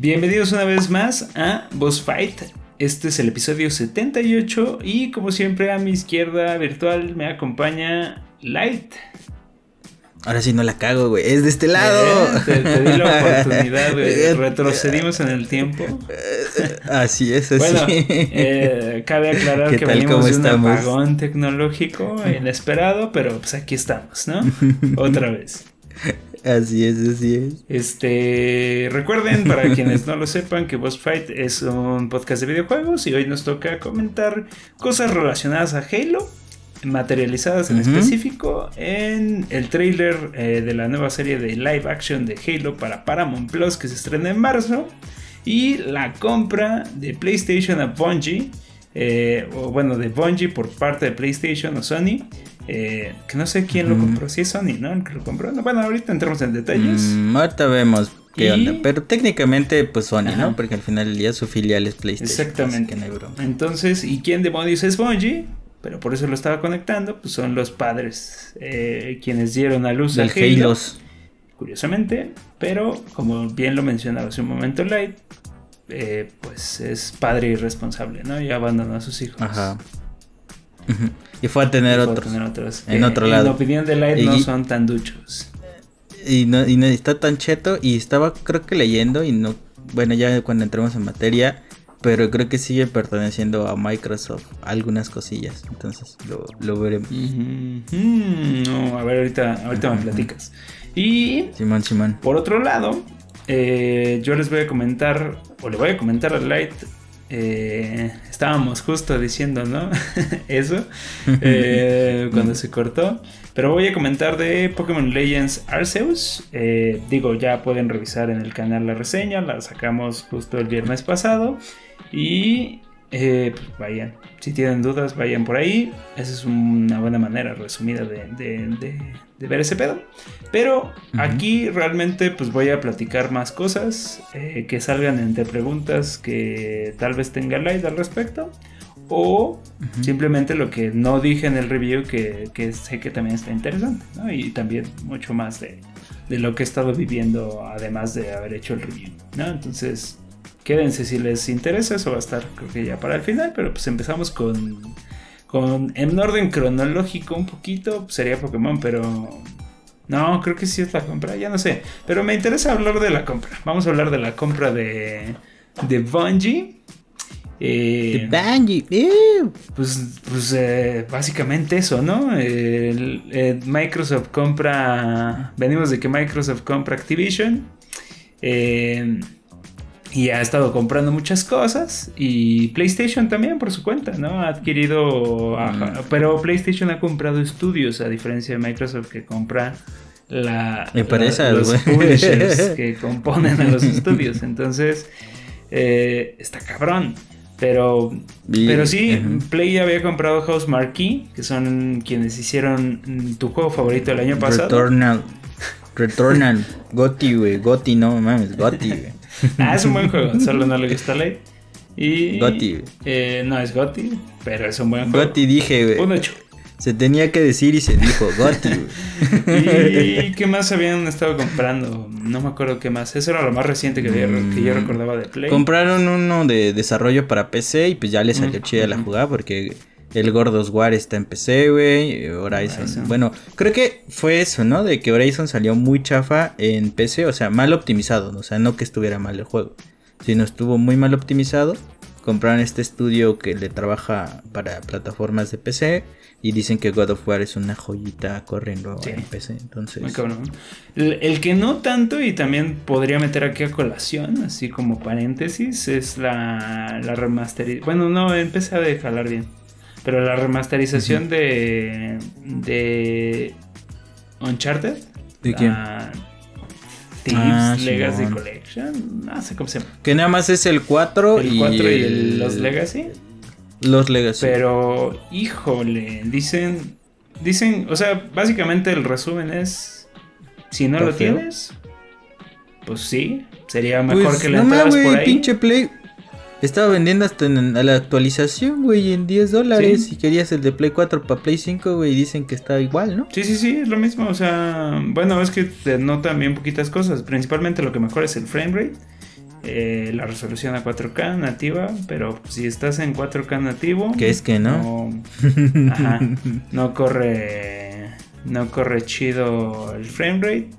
Bienvenidos una vez más a Boss Fight. Este es el episodio 78 y como siempre a mi izquierda virtual me acompaña Light. Ahora sí no la cago, güey. Es de este lado. Eh, te, te di la oportunidad, güey. Retrocedimos en el tiempo. Así es, así. Bueno, eh, cabe aclarar ¿Qué que tal? venimos ¿Cómo de un estamos? apagón tecnológico inesperado, pero pues aquí estamos, ¿no? Otra vez. Así es, así es. Este, recuerden, para quienes no lo sepan, que Boss Fight es un podcast de videojuegos y hoy nos toca comentar cosas relacionadas a Halo, materializadas en específico en el trailer eh, de la nueva serie de live action de Halo para Paramount Plus que se estrena en marzo y la compra de PlayStation a Bungie. eh, o bueno, de Bungie por parte de PlayStation o Sony. Eh, que no sé quién lo Ujú. compró. Si es Sony, ¿no? El que lo compró. No, bueno, ahorita entramos en detalles. Mm, ahorita vemos qué Y- onda. Pero técnicamente, pues Sony, Ajá. ¿no? Porque al final del día su filial es PlayStation. Exactamente. que no. Entonces, ¿y quién demonios es Bungie? Pero por eso lo estaba conectando, pues son los padres eh, quienes dieron a luz al Halo, curiosamente, pero como bien lo mencionaba hace un momento Light, eh, pues es padre irresponsable, ¿no? Y abandonó a sus hijos. Ajá. Y fue a tener a otros. tener otros En que, otro En lado. opinión de Light Y- no son tan duchos. Y no, y no está tan cheto. Y estaba, creo que leyendo. Y no. Bueno, ya cuando entremos en materia. Pero creo que sigue perteneciendo a Microsoft algunas cosillas. Entonces lo, lo veremos. Mm, no, a ver, ahorita, ahorita me platicas. Y Simón, Simón. Por otro lado, eh, yo les voy a comentar, o le voy a comentar a Light, eh, estábamos justo diciendo, ¿no? Eso, eh, cuando se cortó. Pero voy a comentar de Pokémon Legends Arceus. Eh, digo, ya pueden revisar en el canal la reseña, la sacamos justo el viernes pasado. Y pues vayan, si tienen dudas, vayan por ahí. Esa es una buena manera resumida de, de- de- de ver ese pedo. Pero aquí realmente pues voy a platicar más cosas eh, que salgan entre preguntas que tal vez tenga Light al respecto. O simplemente lo que no dije en el review que, que sé que también está interesante. ¿no? Y también mucho más de, de lo que he estado viviendo además de haber hecho el review. ¿no? Entonces quédense si les interesa. Eso va a estar creo que ya para el final. Pero pues empezamos con... Con, en orden cronológico un poquito, pues, sería Pokémon, pero no, creo que sí es la compra, ya no sé. Pero me interesa hablar de la compra. Vamos a hablar de la compra de, de Bungie. Eh, The Bungie. ¡Ew! pues pues eh, básicamente eso, ¿no? El Microsoft compra. Venimos de que Microsoft compra Activision. eh, y ha estado comprando muchas cosas. Y PlayStation también, por su cuenta, ¿no? Ha adquirido. ajá, pero PlayStation ha comprado estudios, a diferencia de Microsoft que compra. La, Empresas, la- los publishers que componen a los estudios. Entonces, eh, está cabrón. Pero pero sí. Play había comprado House Marquee, que son quienes hicieron tu juego favorito el año pasado. Returnal. Returnal. Gotti, güey. Gotti, no mames. Gotti, güey. Ah, es un buen juego, solo no le gusta Light. Y. Gotti, eh, no es Gotti, pero es un buen juego. Gotti dije, güey. Un 8. Se tenía que decir y se dijo Gotti. ¿Y qué más habían estado comprando? No me acuerdo qué más. Eso era lo más reciente que, había- que yo Mm. recordaba de Play. Compraron uno de desarrollo para PC y pues ya le salió Mm, chida la jugada porque el Gordos War está en PC, güey. Horizon. Horizon. Bueno, creo que fue eso, ¿no? De que Horizon salió muy chafa en PC, o sea, mal optimizado, ¿no? o sea, no que estuviera mal el juego, sino estuvo muy mal optimizado. Compraron este estudio que le trabaja para plataformas de PC y dicen que God of War es una joyita corriendo Sí. en PC, entonces. Muy cabrón. El, el que no tanto, y también podría meter aquí a colación, así como paréntesis, es la, la remasterización. Bueno, no, empecé a jalar bien. Pero la remasterización de. de. Uncharted. ¿De quién? Thieves Ah, Legacy. Collection. No sé cómo se llama. Que nada más es el 4 El y 4 y el- los Legacy. Los Legacy. Pero, híjole, dicen. Dicen, o sea, básicamente el resumen es. Si no ¿Está lo feo? tienes, pues sí, sería mejor Pues, que le no entraras mames, por güey, ahí. pinche Play. Estaba vendiendo hasta en, a la actualización, güey, en 10 dólares. Sí. Si querías el de Play 4 para Play 5, güey, dicen que está igual, ¿no? Sí, sí, sí, es lo mismo. O sea, bueno, es que te notan bien poquitas cosas. Principalmente lo que mejor es el frame rate. eh, la resolución a 4K nativa, pero si estás en 4K nativo, que es que no, no, ajá, no corre, no corre chido el frame rate,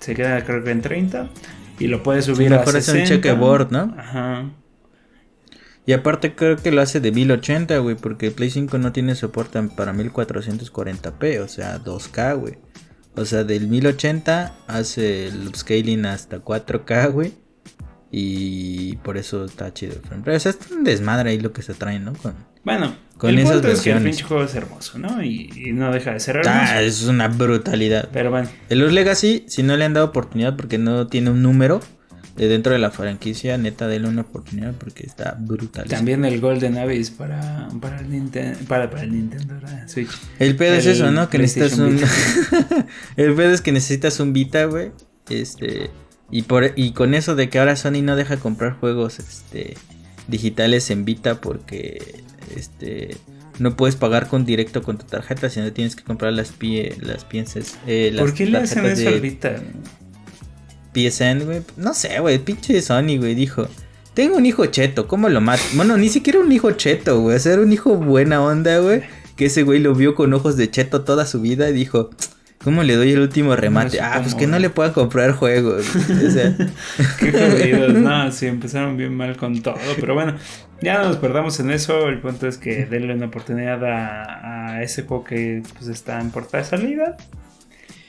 se queda creo que en 30 y lo puedes subir mejor a es 60. un checkboard, ¿no? Ajá. Y aparte creo que lo hace de 1080, güey, porque Play 5 no tiene soporte para 1440p, o sea, 2K, güey. O sea, del 1080 hace el upscaling hasta 4K, güey. Y por eso está chido el frame rate. O sea, es un desmadre ahí lo que se trae, ¿no? Con... Bueno, Con el esas punto es que el pinche juego es hermoso, ¿no? Y, y no deja de ser hermoso. Ah, es una brutalidad. Pero bueno, El Los Legacy, si no le han dado oportunidad porque no tiene un número de dentro de la franquicia, neta, denle una oportunidad porque está brutal. también el Golden Abyss para, para, el, Ninten- para, para el Nintendo ¿verdad? Switch. El pedo es eso, ¿no? Que necesitas un. El pedo es que necesitas un Vita, güey. Este. Y, por, y con eso de que ahora Sony no deja comprar juegos este, digitales en Vita porque este, no puedes pagar con directo con tu tarjeta, sino tienes que comprar las, pie, las pienses. eh, las ¿Por qué le hacen eso de al Vita? PSN, güey. No sé, güey. Pinche Sony, güey. Dijo: Tengo un hijo cheto, ¿cómo lo mato? Bueno, ni siquiera un hijo cheto, güey. O sea, era un hijo buena onda, güey. Que ese güey lo vio con ojos de cheto toda su vida y dijo: ¿Cómo le doy el último remate? ah, pues que no le puedan comprar juegos. O sea, Qué jodidos, no, sí, empezaron bien mal con todo, pero bueno, ya no nos perdamos en eso, el punto es que denle una oportunidad a, a ese juego que pues está en portada de salida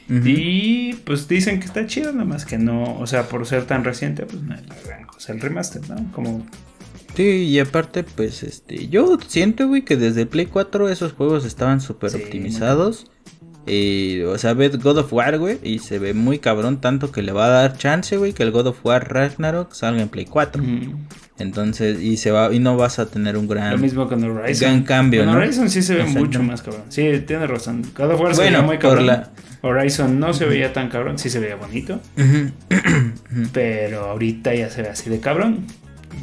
y pues dicen que está chido, nada más que no, o sea, por ser tan reciente, pues no es la gran cosa, el remaster, ¿no? Como, Sí, y aparte, pues, este, yo siento, güey, que desde el Play 4 esos juegos estaban súper Sí, optimizados. Eh, o sea, ves God of War, güey, y se ve muy cabrón, tanto que le va a dar chance, güey, que el God of War Ragnarok salga en Play 4. mm, Entonces, y se va, y no vas a tener un gran... lo mismo con Horizon. gran cambio, Con ¿no? Horizon sí se ve mucho más cabrón, sí, tiene razón, God of War se Bueno, veía muy cabrón. la- Horizon no se veía tan cabrón, sí se veía bonito. Pero ahorita ya se ve así de cabrón.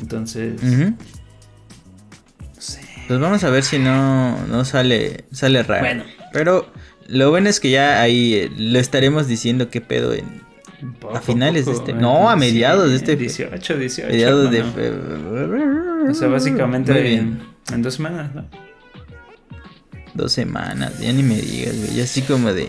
Entonces, no sé. Pues vamos a ver si no, no sale, sale raro. Bueno. Pero lo bueno es que ya ahí eh, lo estaremos diciendo qué pedo en Poco a finales de este... eh, No, a sí, mediados de este... 18, 18. mediados de febrero. O sea, básicamente Muy bien. en, en dos semanas, ¿no? Dos semanas, ya ni me digas, güey. Ya así como de...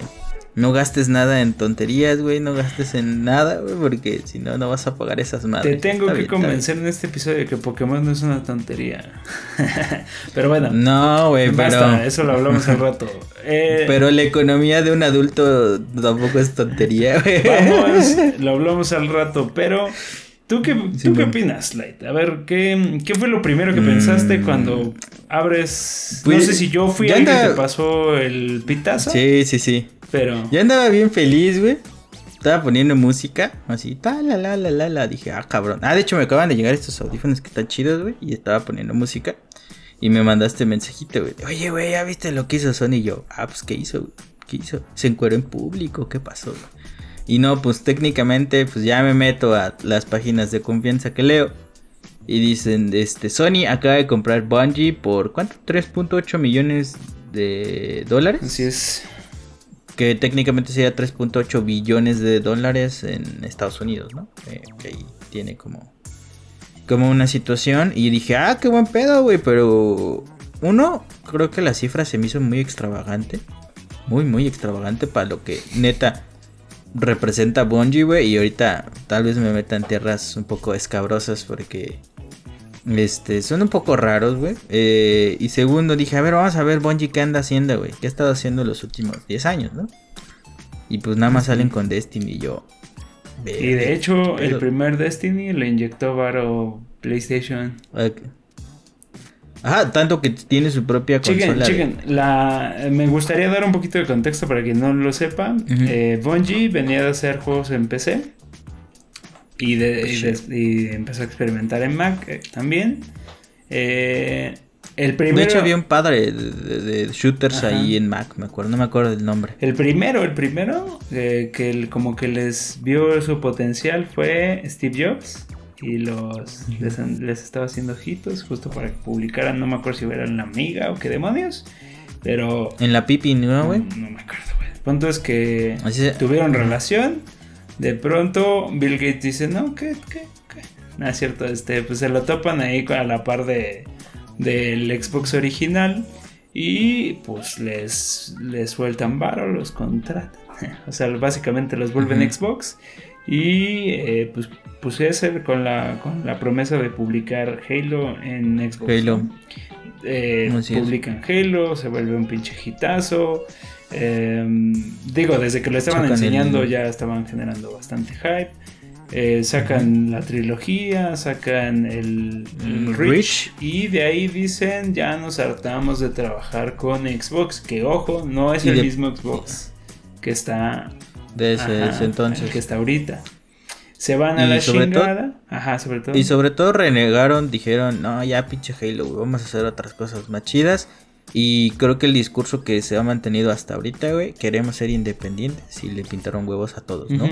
No gastes nada en tonterías, güey. No gastes en nada, güey. Porque si no, no vas a pagar esas madres. Te tengo Está que bien, convencer en este episodio de que Pokémon no es una tontería. pero bueno. No, güey, basta, pero... eso lo hablamos al rato. Eh, Pero la economía de un adulto tampoco es tontería, güey. Vamos, lo hablamos al rato, pero ¿tú qué, ¿tú qué opinas, Light? A ver, ¿qué, qué fue lo primero que Mm. pensaste cuando abres... Pues, no sé si yo fui ya el que anda- te pasó el pitazo, Sí, sí, sí. pero... Yo andaba bien feliz, güey. Estaba poniendo música, así, ta la la la la la. Dije, ah, cabrón. Ah, de hecho, me acaban de llegar estos audífonos que están chidos, güey. Y estaba poniendo música. Y me mandaste mensajito, güey. Oye, güey, ¿ya viste lo que hizo Sony? Y yo, ah, pues, ¿qué hizo, güey? ¿Qué hizo? ¿Se encueró en público? ¿Qué pasó, güey? Y no, pues técnicamente, pues ya me meto a las páginas de confianza que leo. Y dicen, este, Sony acaba de comprar Bungie por, ¿cuánto? 3.8 millones de dólares Así es. que técnicamente sería 3.8 billones de dólares en Estados Unidos, ¿no? Eh, que ahí tiene como, como una situación. Y dije, ah, qué buen pedo, güey. Pero uno, creo que la cifra se me hizo muy extravagante. Muy, muy extravagante para lo que neta representa Bungie, güey. Y ahorita tal vez me meta en tierras un poco escabrosas porque... Este, son un poco raros, güey. Eh, y segundo, dije, a ver, vamos a ver Bungie qué anda haciendo, güey. ¿Qué ha estado haciendo los últimos 10 años, no? Y pues nada más salen con Destiny y yo. Y de hecho, el primer Destiny le inyectó varo PlayStation. Ok. Ajá, tanto que tiene su propia Chiquen, consola. de- chiquen, la, me gustaría dar un poquito de contexto para quien no lo sepa. Eh, Bungie venía de hacer juegos en PC y, de, y sí. de- y empezó a experimentar en Mac eh, también. Eh, el De primero, hecho, había un padre de, de- de shooters Ajá. ahí en Mac, me acuerdo, no me acuerdo del nombre. el primero, el primero eh, que el- como que les vio su potencial fue Steve Jobs. Y los les, les estaba haciendo ojitos justo para que publicaran, no me acuerdo si era la amiga o qué demonios. Pero En la pipi, ¿no, güey? No, no me acuerdo, güey. El punto es que Así se- tuvieron relación. De pronto Bill Gates dice, no, ¿qué? ¿Qué? ¿Qué? no es cierto, este, pues se lo topan ahí a la par de del Xbox original y pues les, les sueltan varo, los contratan. o sea, básicamente los vuelven Xbox y eh, pues pues con la, con la promesa de publicar Halo en Xbox. Halo. Eh, publican Halo, se vuelve un pinche hitazo. Em, digo, desde que lo estaban enseñando ya estaban generando bastante hype. Eh, sacan la trilogía, sacan el, Reach, y de ahí dicen ya nos hartamos de trabajar con Xbox, que ojo, no es el mismo Xbox que está de ese, entonces que está ahorita. Se van a la chingada. Ajá, sobre todo. Y sobre todo renegaron, dijeron, no, ya pinche Halo, vamos a hacer otras cosas más chidas. Y creo que el discurso que se ha mantenido hasta ahorita, güey, queremos ser independientes y le pintaron huevos a todos, ¿no?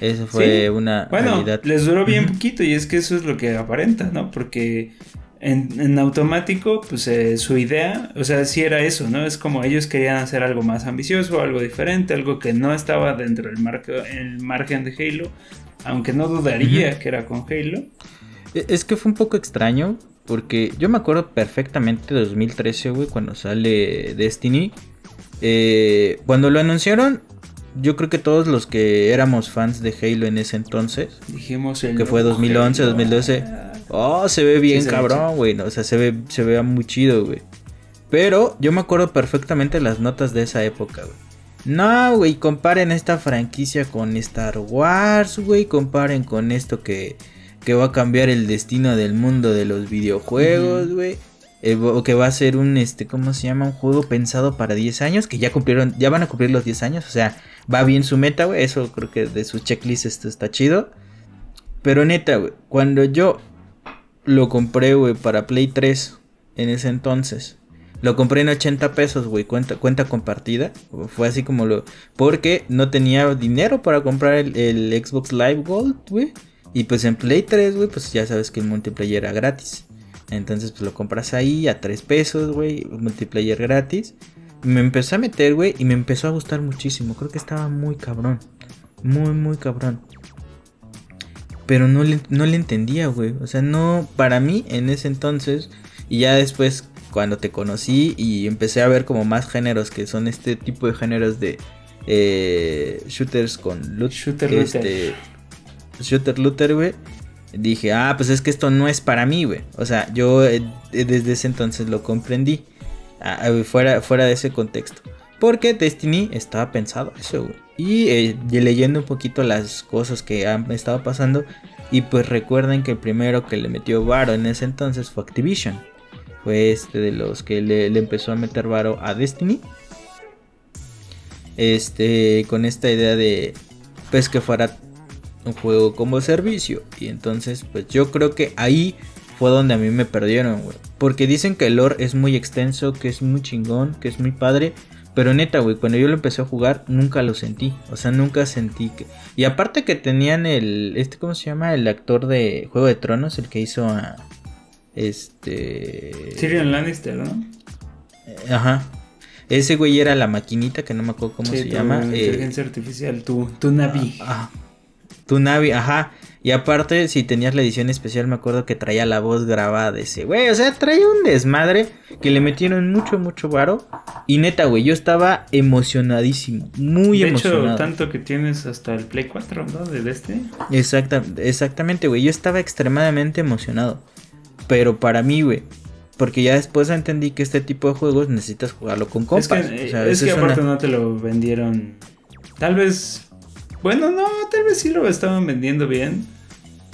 Eso fue una bueno, les duró bien poquito y es que eso es lo que aparenta, ¿no? Porque en, automático, pues eh, su idea, o sea, sí era eso, ¿no? Es como ellos querían hacer algo más ambicioso, algo diferente, algo que no estaba dentro del el margen de Halo, aunque no dudaría que era con Halo. E, es que fue un poco extraño, porque yo me acuerdo perfectamente de 2013, güey, cuando sale Destiny. Eh, cuando lo anunciaron, yo creo que todos los que éramos fans de Halo en ese entonces, dijimos que fue 2011, 2012, oh, se ve bien cabrón, güey, o sea, se ve, se ve muy chido, güey. Pero yo me acuerdo perfectamente las notas de esa época, güey. No, güey, comparen esta franquicia con Star Wars, güey, comparen con esto que, que va a cambiar el destino del mundo de los videojuegos, güey. Eh, o que va a ser un, este, ¿cómo se llama? Un juego pensado para 10 años, que ya cumplieron, ya van a cumplir los 10 años, o sea, va bien su meta, güey, eso creo que de su checklist esto está chido. Pero neta, güey, cuando yo lo compré, güey, para Play 3 en ese entonces, lo compré en 80 pesos, güey, cuenta, cuenta compartida. Fue así como lo... Porque no tenía dinero para comprar el, Xbox Live Gold, güey. Y pues en Play 3, güey, pues ya sabes que el multiplayer era gratis. Entonces pues lo compras ahí a 3 pesos, güey, multiplayer gratis. Me empezó a meter, güey, y me empezó a gustar muchísimo. Creo que estaba muy cabrón. Muy, muy cabrón. Pero no le, no le entendía, güey. O sea, no, para mí en ese entonces, y ya después cuando te conocí y empecé a ver como más géneros que son este tipo de géneros de eh, shooters con loot. Shooter este, Shooter looter, güey. Dije, ah, pues es que esto no es para mí, güey. O sea, yo eh, desde ese entonces lo comprendí. Ah, fuera, fuera de ese contexto. Porque Destiny estaba pensado eso, güey. Y eh, leyendo un poquito las cosas que han estado pasando. Y pues recuerden que el primero que le metió Varo en ese entonces fue Activision fue este de los que le, empezó a meter varo a Destiny. Este, con esta idea de, pues que fuera un juego como servicio. Y entonces, pues yo creo que ahí fue donde a mí me perdieron. Porque dicen que el lore es muy extenso, que es muy chingón, que es muy padre. Pero neta, güey, cuando yo lo empecé a jugar, nunca lo sentí. O sea, nunca sentí que. Y aparte que tenían el. Este, ¿cómo se llama? El actor de Juego de Tronos, el que hizo a. Este. Tyrion Lannister, ¿no? Eh, ajá. Ese güey era la maquinita que no me acuerdo cómo se llama. Eh, inteligencia artificial, tu, tu Navi. Ah, tu Navi, ajá. Y aparte, si tenías la edición especial, me acuerdo que traía la voz grabada de ese güey. O sea, traía un desmadre que le metieron mucho, mucho varo. Y neta, güey, yo estaba emocionadísimo. Muy de emocionado. Hecho, tanto que tienes hasta el Play 4, ¿no? De este. Exacta, exactamente, güey. Yo estaba extremadamente emocionado. Pero para mí, güey. Porque ya después entendí que este tipo de juegos necesitas jugarlo con compas. Es que, aparte no te lo vendieron. Tal vez. Bueno, no, tal vez sí lo estaban vendiendo bien.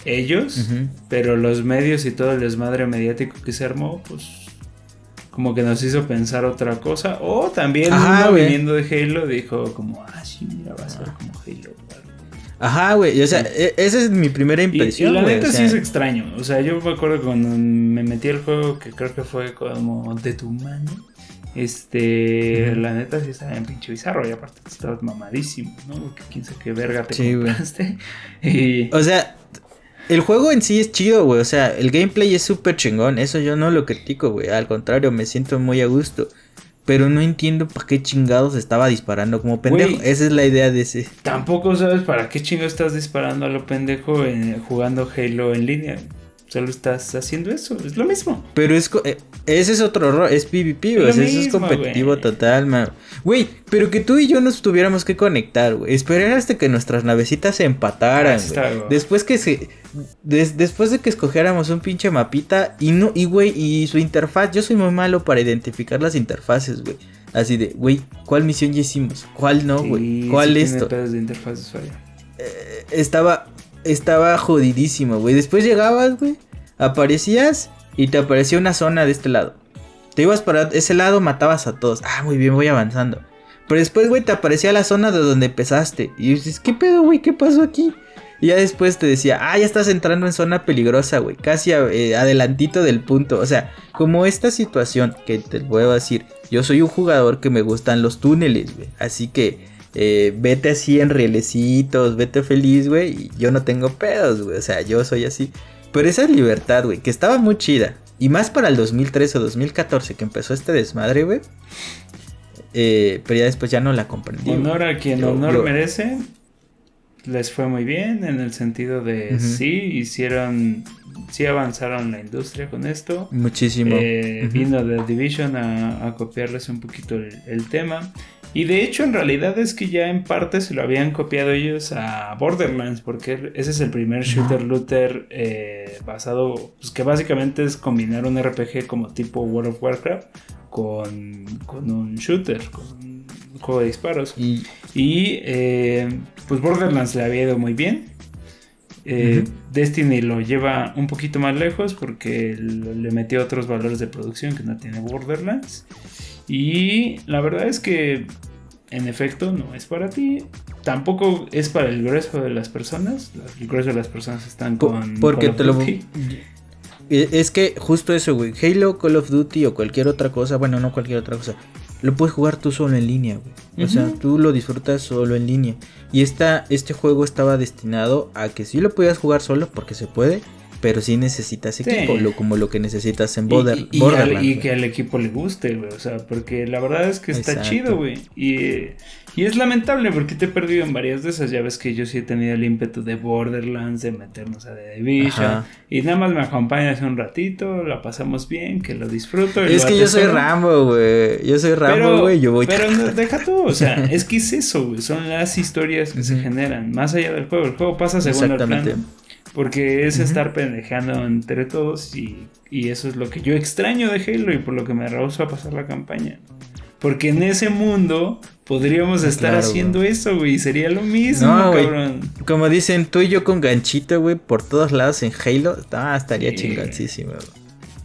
Ellos. Pero los medios y todo el desmadre mediático que se armó, pues. Como que nos hizo pensar otra cosa. O también uno viniendo de Halo dijo como, ah, sí, mira, va a ser como Halo. Ajá, güey. O sea, e, esa es mi primera impresión. Y, la neta sí es extraño. O sea, yo me acuerdo cuando me metí al juego, que creo que fue como de tu mano. Este, la neta sí estaba en pinche bizarro. Y aparte estabas mamadísimo, ¿no? Quién sabe qué verga te sí, compraste. Y... O sea, el juego en sí es chido, güey. O sea, el gameplay es súper chingón. Eso yo no lo critico, güey. Al contrario, me siento muy a gusto. Pero no entiendo para qué chingados estaba disparando como pendejo. Esa es la idea de ese. Tampoco sabes para qué chingo estás disparando a lo pendejo en- jugando Halo en línea. Solo estás haciendo eso, es lo mismo. Pero es eh, ese es otro error, es PvP, güey. sea, eso es competitivo total, man. Güey, pero que tú y yo nos tuviéramos que conectar, güey. Esperar hasta que nuestras navecitas se empataran, está. Después que se des- después de que escogiéramos un pinche mapita y no y güey, y su interfaz, yo soy muy malo para identificar las interfaces, güey. Así de, güey, ¿cuál misión ya hicimos? ¿Cuál no, güey? Sí, ¿Cuál sí esto? de vaya. estaba estaba jodidísimo, güey. Después llegabas, güey, aparecías y te aparecía una zona de este lado. Te ibas para ese lado, matabas a todos. Ah, muy bien, voy avanzando. Pero después, güey, te aparecía la zona de donde empezaste. Y dices, ¿qué pedo, güey? ¿Qué pasó aquí? Y ya después te decía, ah, ya estás entrando en zona peligrosa, güey. Casi eh, adelantito del punto. O sea, como esta situación que te a decir, yo soy un jugador que me gustan los túneles, güey. Así que eh, vete así en rielecitos, vete feliz, güey. Y yo no tengo pedos, güey. O sea, yo soy así. Pero esa libertad, güey, que estaba muy chida. Y más para el 2013 o 2014 que empezó este desmadre, güey. Eh, pero ya después ya no la comprendí. Honor a quien Yo- honor yo- merece. Les fue muy bien en el sentido de Ujú. sí hicieron, sí avanzaron la industria con esto. Muchísimo. Eh, Ujú. Vino de Division a, a copiarles un poquito el, el tema. Y de hecho, en realidad es que ya en parte se lo habían copiado ellos a Borderlands, porque ese es el primer shooter looter eh, basado, pues que básicamente es combinar un RPG como tipo World of Warcraft con, con un shooter, con un juego de disparos. Y Y eh, pues Borderlands le había ido muy bien. Eh. Destiny lo lleva un poquito más lejos porque le metió otros valores de producción que no tiene Borderlands. Y la verdad es que en efecto no es para ti. Tampoco es para el grueso de las personas. El grueso de las personas están con... porque Call of te lo... Duty. Eh, Es que justo eso, güey. Halo, Call of Duty o cualquier otra cosa, bueno, no cualquier otra cosa, lo puedes jugar tú solo en línea, güey. O sea, tú lo disfrutas solo en línea. Y esta, este juego estaba destinado a que sí lo podías jugar solo, porque se puede, pero sí necesitas Sí. equipo, lo, como lo que necesitas en Border- y, Borderlands. y que al equipo le guste, güey. O sea, porque la verdad es que está Exacto. chido, güey. Y, y es lamentable porque te he perdido en varias de esas. Ya ves que yo sí he tenido el ímpetu de Borderlands, de meternos a The Division. Ajá. Y nada más me acompañas un ratito, la pasamos bien, que lo disfruto. Es lo que yo soy. Rambo, güey. Yo soy Rambo, güey. Yo voy. pero no, deja tú, o sea, es que es eso, güey. Son las historias que se generan, más allá del juego. El juego pasa a segundo Exactamente. Porque es estar pendejeando entre todos y, y eso es lo que yo extraño de Halo y por lo que me rehuso a pasar la campaña. Porque en ese mundo podríamos estar Claro, haciendo eso, güey, y sería lo mismo, No, cabrón. Como dicen, tú y yo con ganchito, güey, por todos lados en Halo. Ah, estaría Sí. chingoncísimo, güey.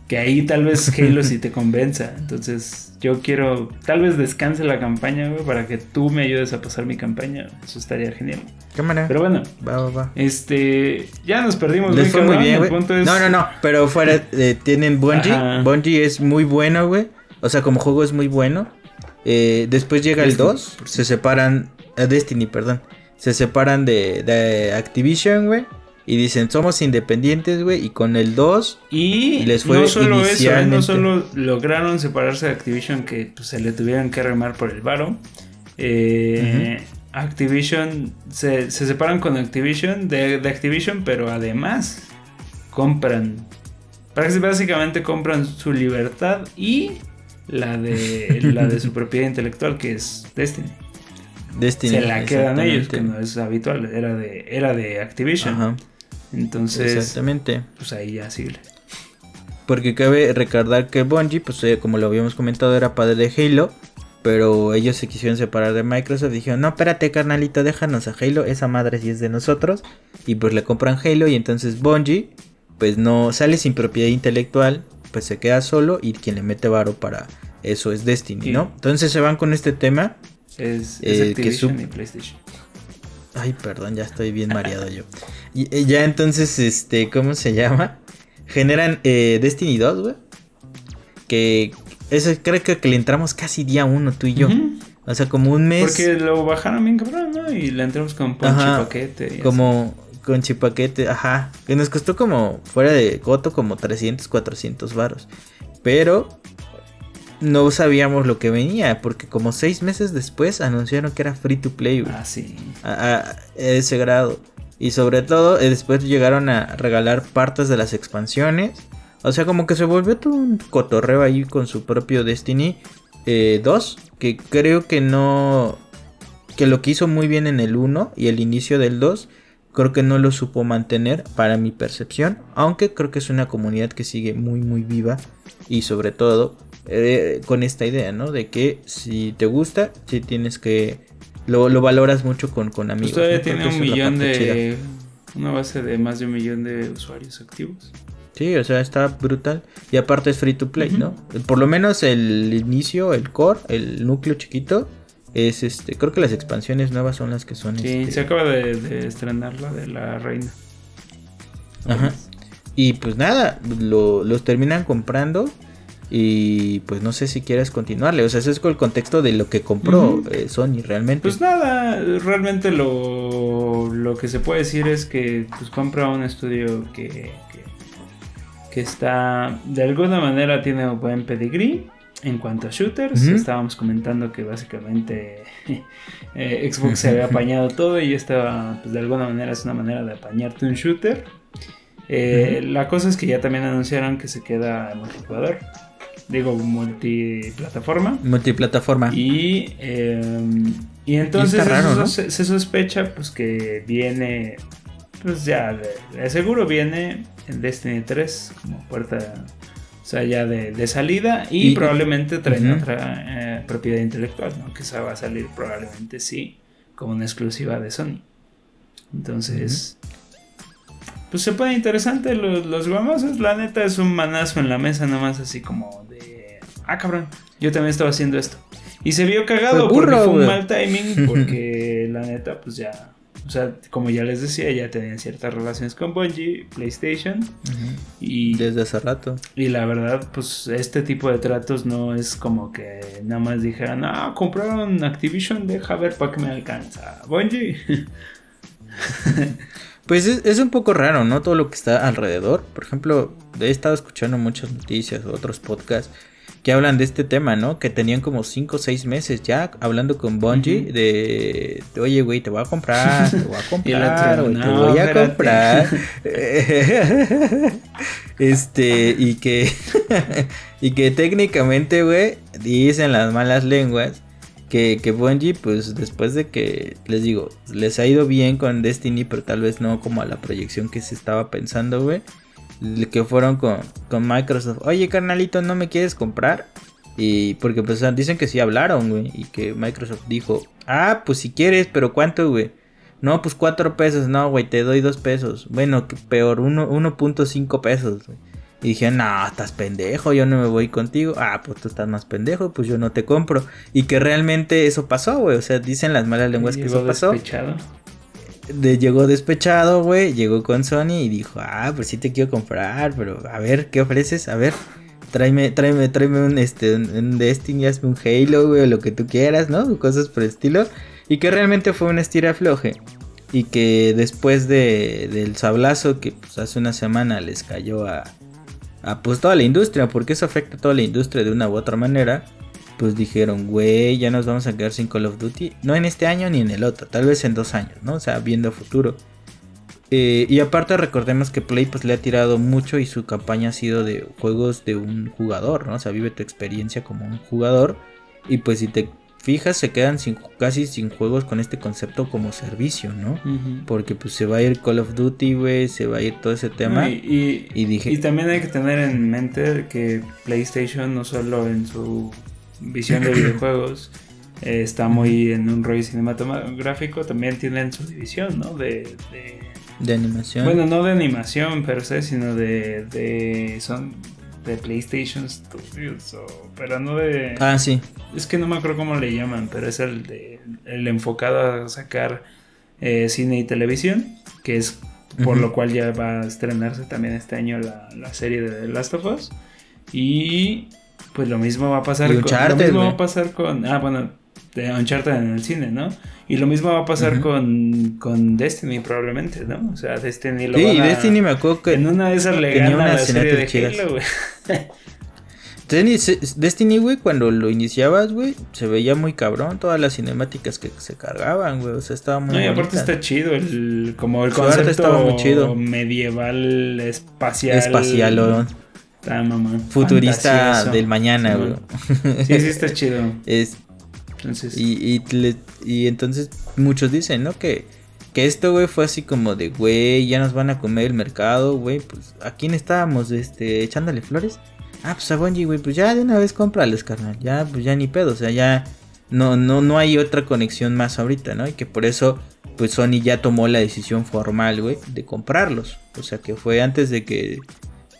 Que ahí tal vez Halo sí te convenza. Entonces yo quiero, tal vez descanse la campaña, güey, para que tú me ayudes a pasar mi campaña. Eso estaría genial. Cámara. Pero bueno, Va, va, va. este, ya nos perdimos. Les fue muy bien, güey. es- No, no, no. Pero fuera, eh, tienen Bungie. Ajá. Bungie es muy bueno, güey. O sea, como juego es muy bueno. Eh, después llega el Destiny, 2. Se separan. eh, Destiny, perdón. Se separan de, de Activision, güey. Y dicen, somos independientes, güey. Y con el 2. Y Les fue no solo eso, no solo lograron separarse de Activision, que pues, se le tuvieron que remar por el varo. eh, Activision se, se separan con Activision de, de Activision, pero además compran. Básicamente compran su libertad y la de, la de su propiedad intelectual, que es Destiny. Destiny. se la quedan ellos, que no es habitual, era de, era de Activision. Ajá. Entonces, Exactamente. pues ahí ya sigue. Porque cabe recordar que Bungie, pues eh, como lo habíamos comentado, era padre de Halo. Pero ellos se quisieron separar de Microsoft. Dijeron, no, espérate, carnalito, déjanos a Halo. Esa madre sí es de nosotros. Y pues le compran Halo. Y entonces Bungie, pues no sale sin propiedad intelectual. Pues se queda solo. Y quien le mete varo para eso es Destiny, Sí. ¿no? Entonces se van con este tema. Es, es Eh, que su- y PlayStation. Ay, perdón, ya estoy bien mareado yo. Y eh, ya entonces, este, ¿cómo se llama? Generan eh, Destiny 2, güey. Que eso creo que, que le entramos casi día uno, tú y yo. O sea, como un mes. Porque lo bajaron bien cabrón, ¿no? Y le entramos con ponche Ajá, paquete. y así. como con chipaquete, ajá. Que nos costó como, fuera de coto, como 300, 400 varos. Pero no sabíamos lo que venía, porque como seis meses después anunciaron que era free to play, güey. Ah, sí. A, ese grado. Y sobre todo, eh, después llegaron a regalar partes de las expansiones. O sea, como que se volvió todo un cotorreo ahí con su propio Destiny 2. Eh, que creo que no. Que lo que hizo muy bien en el 1 y el inicio del 2 creo que no lo supo mantener para mi percepción, aunque creo que es una comunidad que sigue muy muy viva y sobre todo eh, con esta idea, ¿no? De que si te gusta, si tienes que... Lo, valoras mucho con, con amigos. todavía tiene un millón de... Una base de más de un millón de usuarios activos. Sí, o sea, está brutal. Y aparte es free to play, ¿no? Por lo menos el inicio, el core, el núcleo chiquito, es este, creo que las expansiones nuevas son las que son. Sí, este, se acaba de, estrenar la de la reina. Ajá. Y pues nada, los terminan comprando. Y pues no sé si quieres continuarle. O sea, ese es con el contexto de lo que compró eh, Sony realmente. Pues nada, realmente lo, lo que se puede decir es que pues compra un estudio que, que, está de alguna manera tiene un buen pedigrí. En cuanto a shooters, estábamos comentando que básicamente eh, Xbox se había apañado todo y esta, pues de alguna manera es una manera de apañarte un shooter. Eh, la cosa es que ya también anunciaron que se queda multijugador. Digo, multiplataforma. Multiplataforma. Y, em, y entonces se, sospecha pues que viene, pues ya, de, seguro viene en Destiny 3 como puerta o sea, ya de, salida y, probablemente traen otra eh, propiedad intelectual, ¿no? Que esa va a salir probablemente sí como una exclusiva de Sony. Entonces, pues se pone interesante los, los guamosos. La neta es un manazo en la mesa, nomás así como de, ah, cabrón, yo también estaba haciendo esto. Y se vio cagado porque fue un mal timing, porque la neta, pues ya o sea, como ya les decía, ya tenían ciertas relaciones con Bungie, PlayStation. y, Desde hace rato. Y la verdad, pues este tipo de tratos no es como que nada más dijeran, ah, compraron Activision, deja ver para qué me alcanza. Bungie. pues es, es, un poco raro, ¿no? Todo lo que está alrededor. Por ejemplo, he estado escuchando muchas noticias, otros podcasts que hablan de este tema, ¿no? Que tenían como 5 o 6 meses ya hablando con Bungie de, oye, güey, te voy a comprar, te voy a comprar, te voy a comprar. este, y que, y que técnicamente, güey, dicen las malas lenguas que, que Bungie, pues después de que, les digo, les ha ido bien con Destiny, pero tal vez no como a la proyección que se estaba pensando, güey que fueron con, Microsoft. Oye, carnalito, ¿no me quieres comprar? Y porque pues dicen que sí hablaron, güey. Y que Microsoft dijo, ah, pues si quieres, pero ¿cuánto, güey? No, pues cuatro pesos. No, güey, te doy dos pesos. Bueno, peor, 1.5 pesos, Y dije, no, estás pendejo, yo no me voy contigo. Ah, pues tú estás más pendejo, pues yo no te compro. Y que realmente eso pasó, güey. O sea, dicen las malas lenguas que eso pasó llegó despechado, güey, llegó con Sony y dijo, ah, pues sí te quiero comprar, pero a ver, ¿qué ofreces? A ver, tráeme, tráeme, tráeme un, este, un, Destiny, hazme un Halo, güey, o lo que tú quieras, ¿no? Cosas por el estilo. Y que realmente fue una estira floje. Y que después de, del sablazo que pues, hace una semana les cayó a, a pues toda la industria, porque eso afecta a toda la industria de una u otra manera pues dijeron, güey, ya nos vamos a quedar sin Call of Duty. No en este año ni en el otro, tal vez en dos años, ¿no? O sea, viendo futuro. Eh, y aparte recordemos que Play pues le ha tirado mucho y su campaña ha sido de juegos de un jugador, ¿no? O sea, vive tu experiencia como un jugador. Y pues si te fijas, se quedan sin, casi sin juegos con este concepto como servicio, ¿no? Porque pues se va a ir Call of Duty, güey, se va a ir todo ese tema. y, dije... y también hay que tener en mente que PlayStation no solo en su visión de videojuegos eh, está muy en un rollo cinematográfico, también tienen su división, ¿no? De, de, animación. Bueno, no de animación per se, sino de, de son de PlayStation Studios, pero no de... Ah, sí. Es que no me acuerdo cómo le llaman, pero es el, de, el enfocado a sacar eh, cine y televisión, que es por lo cual ya va a estrenarse también este año la, la serie de The Last of Us. Y pues lo mismo va a pasar con. Lo mismo va a pasar con. Ah, bueno, de Uncharted en el cine, ¿no? Y lo mismo va a pasar con, con Destiny probablemente, ¿no? O sea, Destiny lo Sí, y Destiny me acuerdo que en una de esas le gana la serie de Halo, güey. Destiny, güey, cuando lo iniciabas, güey, se veía muy cabrón todas las cinemáticas que se cargaban, güey. O sea, estaba muy. No, y aparte está chido, el, como el concepto estaba muy chido. medieval, espacial. Espacial, Está mamá. Futurista del mañana, güey. Sí, sí, está chido. Es. Entonces. Y, y, y entonces muchos dicen, ¿no? Que que esto, güey, fue así como de, güey, ya nos van a comer el mercado, güey. Pues, ¿a quién estábamos, este, echándole flores? Ah, pues a Bungie, güey, pues ya de una vez cómprales, carnal. Ya, pues ya ni pedo, o sea, ya no, no, no hay otra conexión más ahorita, ¿no? Y que por eso, pues Sony ya tomó la decisión formal, güey, de comprarlos. O sea, que fue antes de que,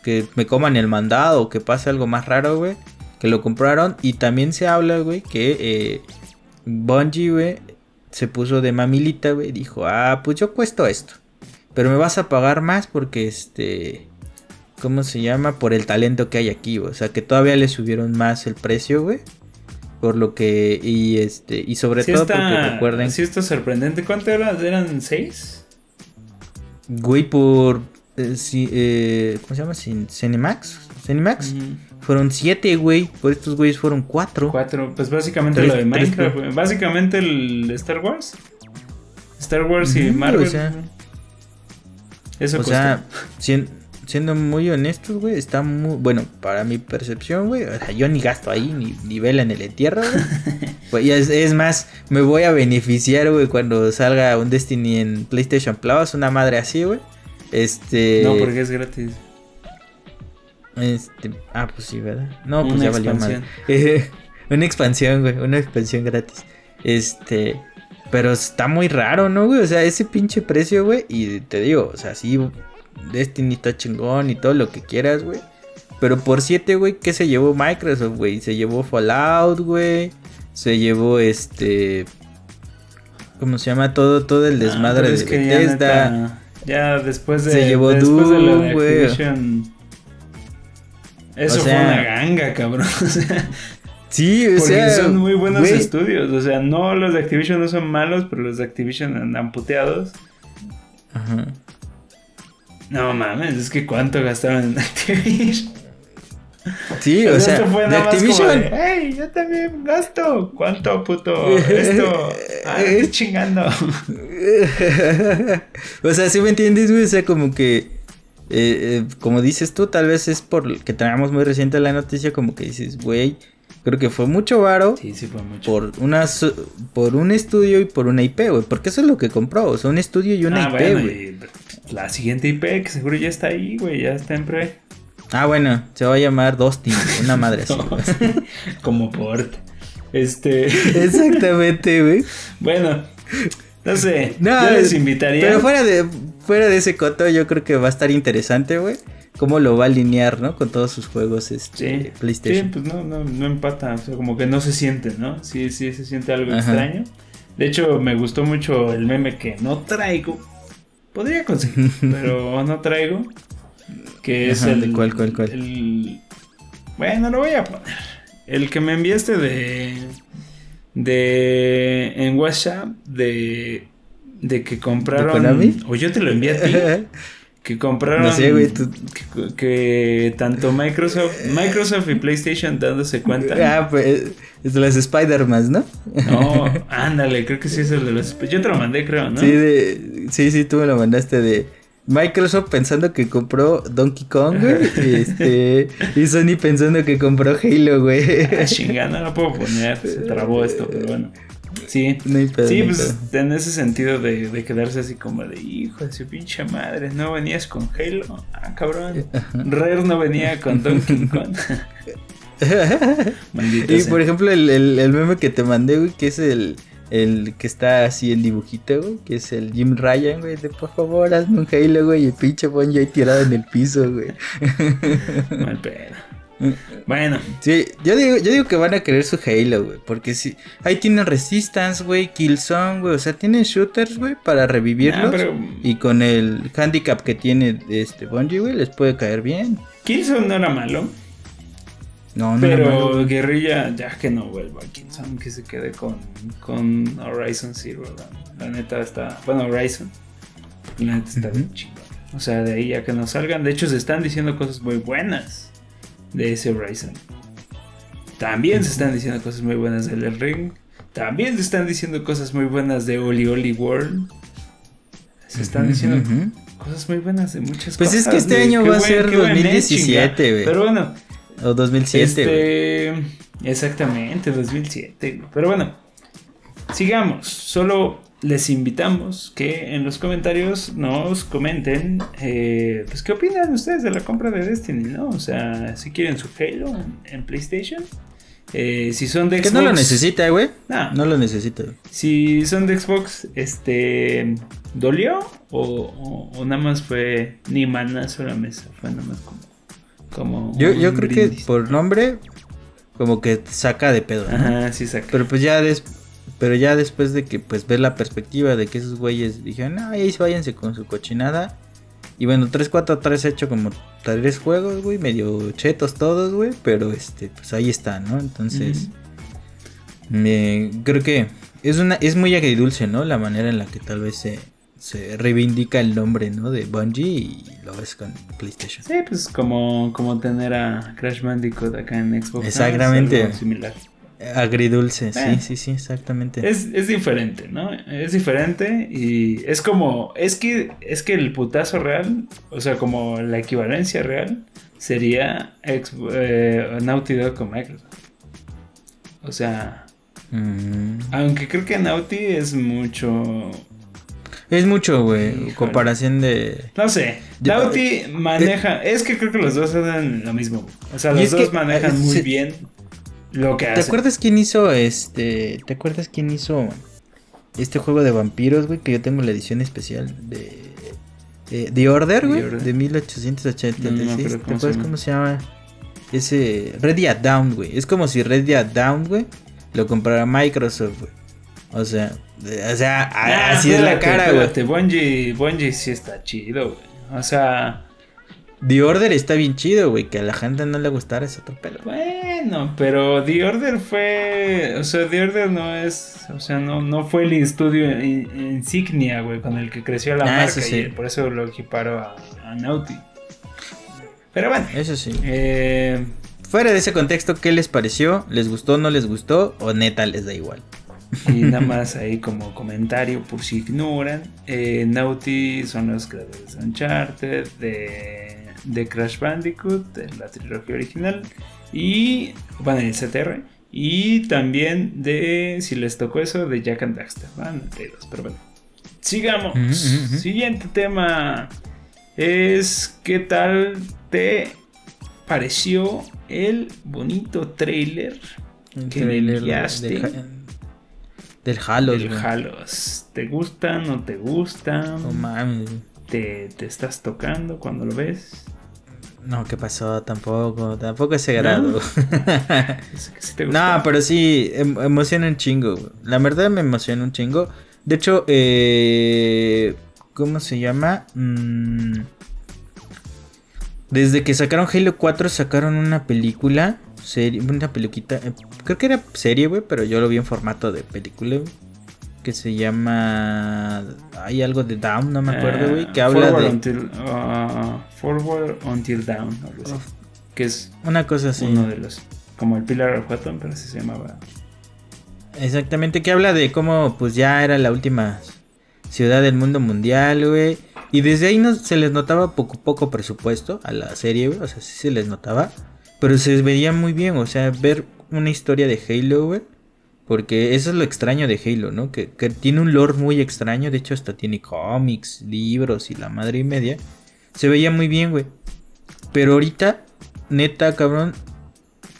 que me coman el mandado o que pase algo más raro, güey. Que lo compraron. Y también se habla, güey, que eh, Bungie, güey, se puso de mamilita, güey, dijo, ah, pues yo cuesto esto. Pero me vas a pagar más porque este... ¿Cómo se llama? Por el talento que hay aquí, O sea, que todavía le subieron más el precio, güey. Por lo que... Y este... Y sobre todo porque recuerden... Sí está sorprendente. ¿Cuánto eran? ¿Eran seis? Güey, por... Eh, eh, ¿Cómo se llama? Cinemax. Cinemax. Fueron siete, güey. Por estos güeyes fueron cuatro. Cuatro. Pues básicamente lo de Minecraft, Básicamente el Star Wars. Star Wars y Marvel. O sea, Eso o sea, siendo muy honestos, güey, está muy. Bueno, para mi percepción, güey. O sea, yo ni gasto ahí, ni, ni vela en el entierro, güey. es, es, más, me voy a beneficiar, güey, cuando salga un Destiny en PlayStation Plus. Una madre así, güey. Este. No, porque es gratis. Este, ah, pues sí, ¿verdad? No, pues ya valió mal. Una expansión, güey, una expansión gratis. Este, pero está muy raro, ¿no, güey? O sea, ese pinche precio, güey. Y te digo, o sea, sí, Destiny está chingón y todo lo que quieras, güey. Pero por 7, güey, ¿qué se llevó Microsoft, güey? Se llevó Fallout, güey. Se llevó este. ¿Cómo se llama? Todo, todo el ah, desmadre de Bethesda. Ya, después de. Se llevó Doom, güey. Eso fue una ganga, cabrón. sí, o porque son muy buenos estudios. O sea, no los de Activision no son malos, pero los de Activision andan puteados. Ajá. No mames, es que cuánto gastaron en Activision. Sí, o sea, de Activision. ¡Ey! Yo también gasto. ¿Cuánto, puto? Esto. Ah, chingando. o sea, si me entiendes, güey. O sea, como que eh, eh, como dices tú, tal vez es por que tenemos muy reciente la noticia, como que dices, güey, creo que fue mucho varo. Sí, sí fue mucho. Por, una, por un estudio y por una IP, güey. Porque eso es lo que compró, o sea, un estudio y una ah, IP, güey. La siguiente IP, que seguro ya está ahí, güey, ya está en pre. Ah, bueno, se va a llamar Dustin, una madre así. como port. Este. Exactamente, güey. bueno, no sé. No, yo les invitaría. Pero fuera de, fuera de ese coto, yo creo que va a estar interesante, güey. Cómo lo va a alinear, ¿no? Con todos sus juegos este, PlayStation. Sí, pues no, no, no empata. O sea, como que no se siente, ¿no? Sí, sí, se siente algo extraño. De hecho, me gustó mucho el meme que no traigo. Podría conseguir, pero no traigo. Que es el. ¿Cuál, cuál, cuál? El... Bueno, lo voy a poner. El que me enviaste de de en WhatsApp de de que compraron o yo te lo envié a ti que compraron no sé, güey, que, tanto Microsoft Microsoft y PlayStation dándose cuenta ah pues es de las Spider-Man ¿no? no ándale creo que sí es el de los yo te lo mandé creo ¿no? sí de, sí sí tú me lo mandaste de Microsoft pensando que compró Donkey Kong, güey. este, y Sony pensando que compró Halo, güey. Ah, chingada, no lo puedo poner. Se trabó esto, pero bueno. Sí, sí, pues en ese sentido de, de, quedarse así como de hijo de su pinche madre, no venías con Halo, ah cabrón, Rare no venía con Donkey Kong. y por ejemplo el, el, el, meme que te mandé, güey, que es el, el que está así en dibujito, güey, que es el Jim Ryan, güey, de por favor hazme un Halo, güey, y el pinche Bonji ahí tirado en el piso, güey. Mal pedo. Bueno. Sí, yo digo, yo digo que van a querer su Halo, güey. Porque si. Ahí tienen Resistance, güey. Killzone, güey. O sea, tienen shooters, güey, para revivirlos. Y con el handicap que tiene este Bungie, güey, les puede caer bien. Killzone no era malo. No, no Pero Guerrilla, ya que no vuelva a Killzone, que se quede con, con Horizon Zero. La, neta está. Bueno, Horizon. La neta está bien chingón. O sea, de ahí ya que no salgan. De hecho, se están diciendo cosas muy buenas de ese Horizon. También se están diciendo cosas muy buenas del El Ring. También se están diciendo cosas muy buenas de Oli Oli World. Se están diciendo cosas muy buenas de muchas Pues cosas. es que este de- año va a ser qué buen mes, 2017, chinga. güey. Pero bueno, O 2007, güey. este, exactamente, 2007. güey. Pero bueno, sigamos. Solo les invitamos que en los comentarios nos comenten, eh, pues qué opinan ustedes de la compra de Destiny, ¿no? O sea, si quieren su Halo en, en PlayStation. Eh, si son de Que Xbox, no lo necesita, güey. Nah. No lo necesita. Si son de Xbox, este, ¿dolió? O, o- o nada más fue ni manazo a la mesa? Fue nada más como, como Yo, yo creo que por nombre, como que saca de pedo, ¿no? Ajá, sí saca. Pero pues ya des- pero ya después de que pues ver la perspectiva de que esos güeyes dijeron, ah, ahí váyanse con su cochinada. Y bueno, 3-4-3 hecho como tres juegos, güey, medio chetos todos, güey, pero este, pues ahí está, ¿no? Entonces, creo que es una es muy agridulce, ¿no? La manera en la que tal vez se, se reivindica el nombre, ¿no? De Bungie y lo ves con PlayStation. Sí, pues como, como tener a Crash Bandicoot acá en Xbox. Exactamente. Similar. Agridulce, sí, Eh. sí, sí, exactamente. Es, es diferente, ¿no? Es diferente y es como, es que, es que el putazo real, o sea, como la equivalencia real, sería ex, eh, Naughty Dog con Microsoft. O sea, Mm. aunque creo que Naughty es mucho, Es mucho, güey, comparación de... no sé, Yo- Naughty maneja, es que creo que los dos hacen lo mismo. güey. O sea, los es dos que, manejan eh, muy bien lo que ¿Te hacen. acuerdas quién hizo este... ¿Te acuerdas quién hizo este juego de vampiros, güey? Que yo tengo la edición especial de... eh, The Order, güey, de 1886. No, no ¿Te acuerdas cómo se llama? Ese... Ready at Down, güey. Es como si Ready at Down, güey, lo comprara Microsoft, güey. O sea, o sea, Ah, así es la espérate, cara, güey. Bungie, Bungie sí está chido, güey. O sea, The Order está bien chido, güey. Que a la gente no le gustara es otro pedo. bueno, pero The Order fue, o sea, The Order no es, o sea, no, no fue el estudio in- insignia, güey, con el que creció la Ah, marca eso sí. y por eso lo equiparo a, a Naughty. Pero bueno, Eso sí. eh, Fuera de ese contexto, ¿qué les pareció? ¿Les gustó, no les gustó? ¿O neta les da igual? Y nada más ahí como comentario por si ignoran, eh, Naughty son los creadores de Uncharted, de, de Crash Bandicoot, de la trilogía original y, bueno, el CTR. Y también de, si les tocó eso, de Jack and Daxter. Van entre dos, pero bueno. Sigamos. Siguiente tema es ¿qué tal te pareció el bonito trailer El que trailer de- del Halo. del. Halos? ¿Te gusta? ¿No te gusta? No mames. ¿Te, te estás tocando cuando lo ves? No, ¿qué pasó? Tampoco, tampoco ese grado. No, pero sí, em- emociona un chingo. La verdad me emociona un chingo. De hecho, eh, ¿cómo se llama? Mm, desde que sacaron Halo 4 sacaron una película, serie, una peluquita, eh, creo que era serie, güey, pero yo lo vi en formato de película, güey, que se llama, hay algo de Down, no me acuerdo, güey, que habla forward de Until, ah, forward Until Down. algo así. Que es una cosa así. uno de los... Como el Pilar of pero así se llamaba. Exactamente, que habla de cómo pues ya era la última ciudad del mundo mundial, güey. Y desde ahí no, se les notaba poco poco presupuesto a la serie, güey. O sea, sí se les notaba. Pero se veía muy bien, o sea, ver una historia de Halo, güey. Porque eso es lo extraño de Halo, ¿no? Que, tiene un lore muy extraño. De hecho, hasta tiene cómics, libros y la madre y media. Se veía muy bien, güey. Pero ahorita, neta, cabrón,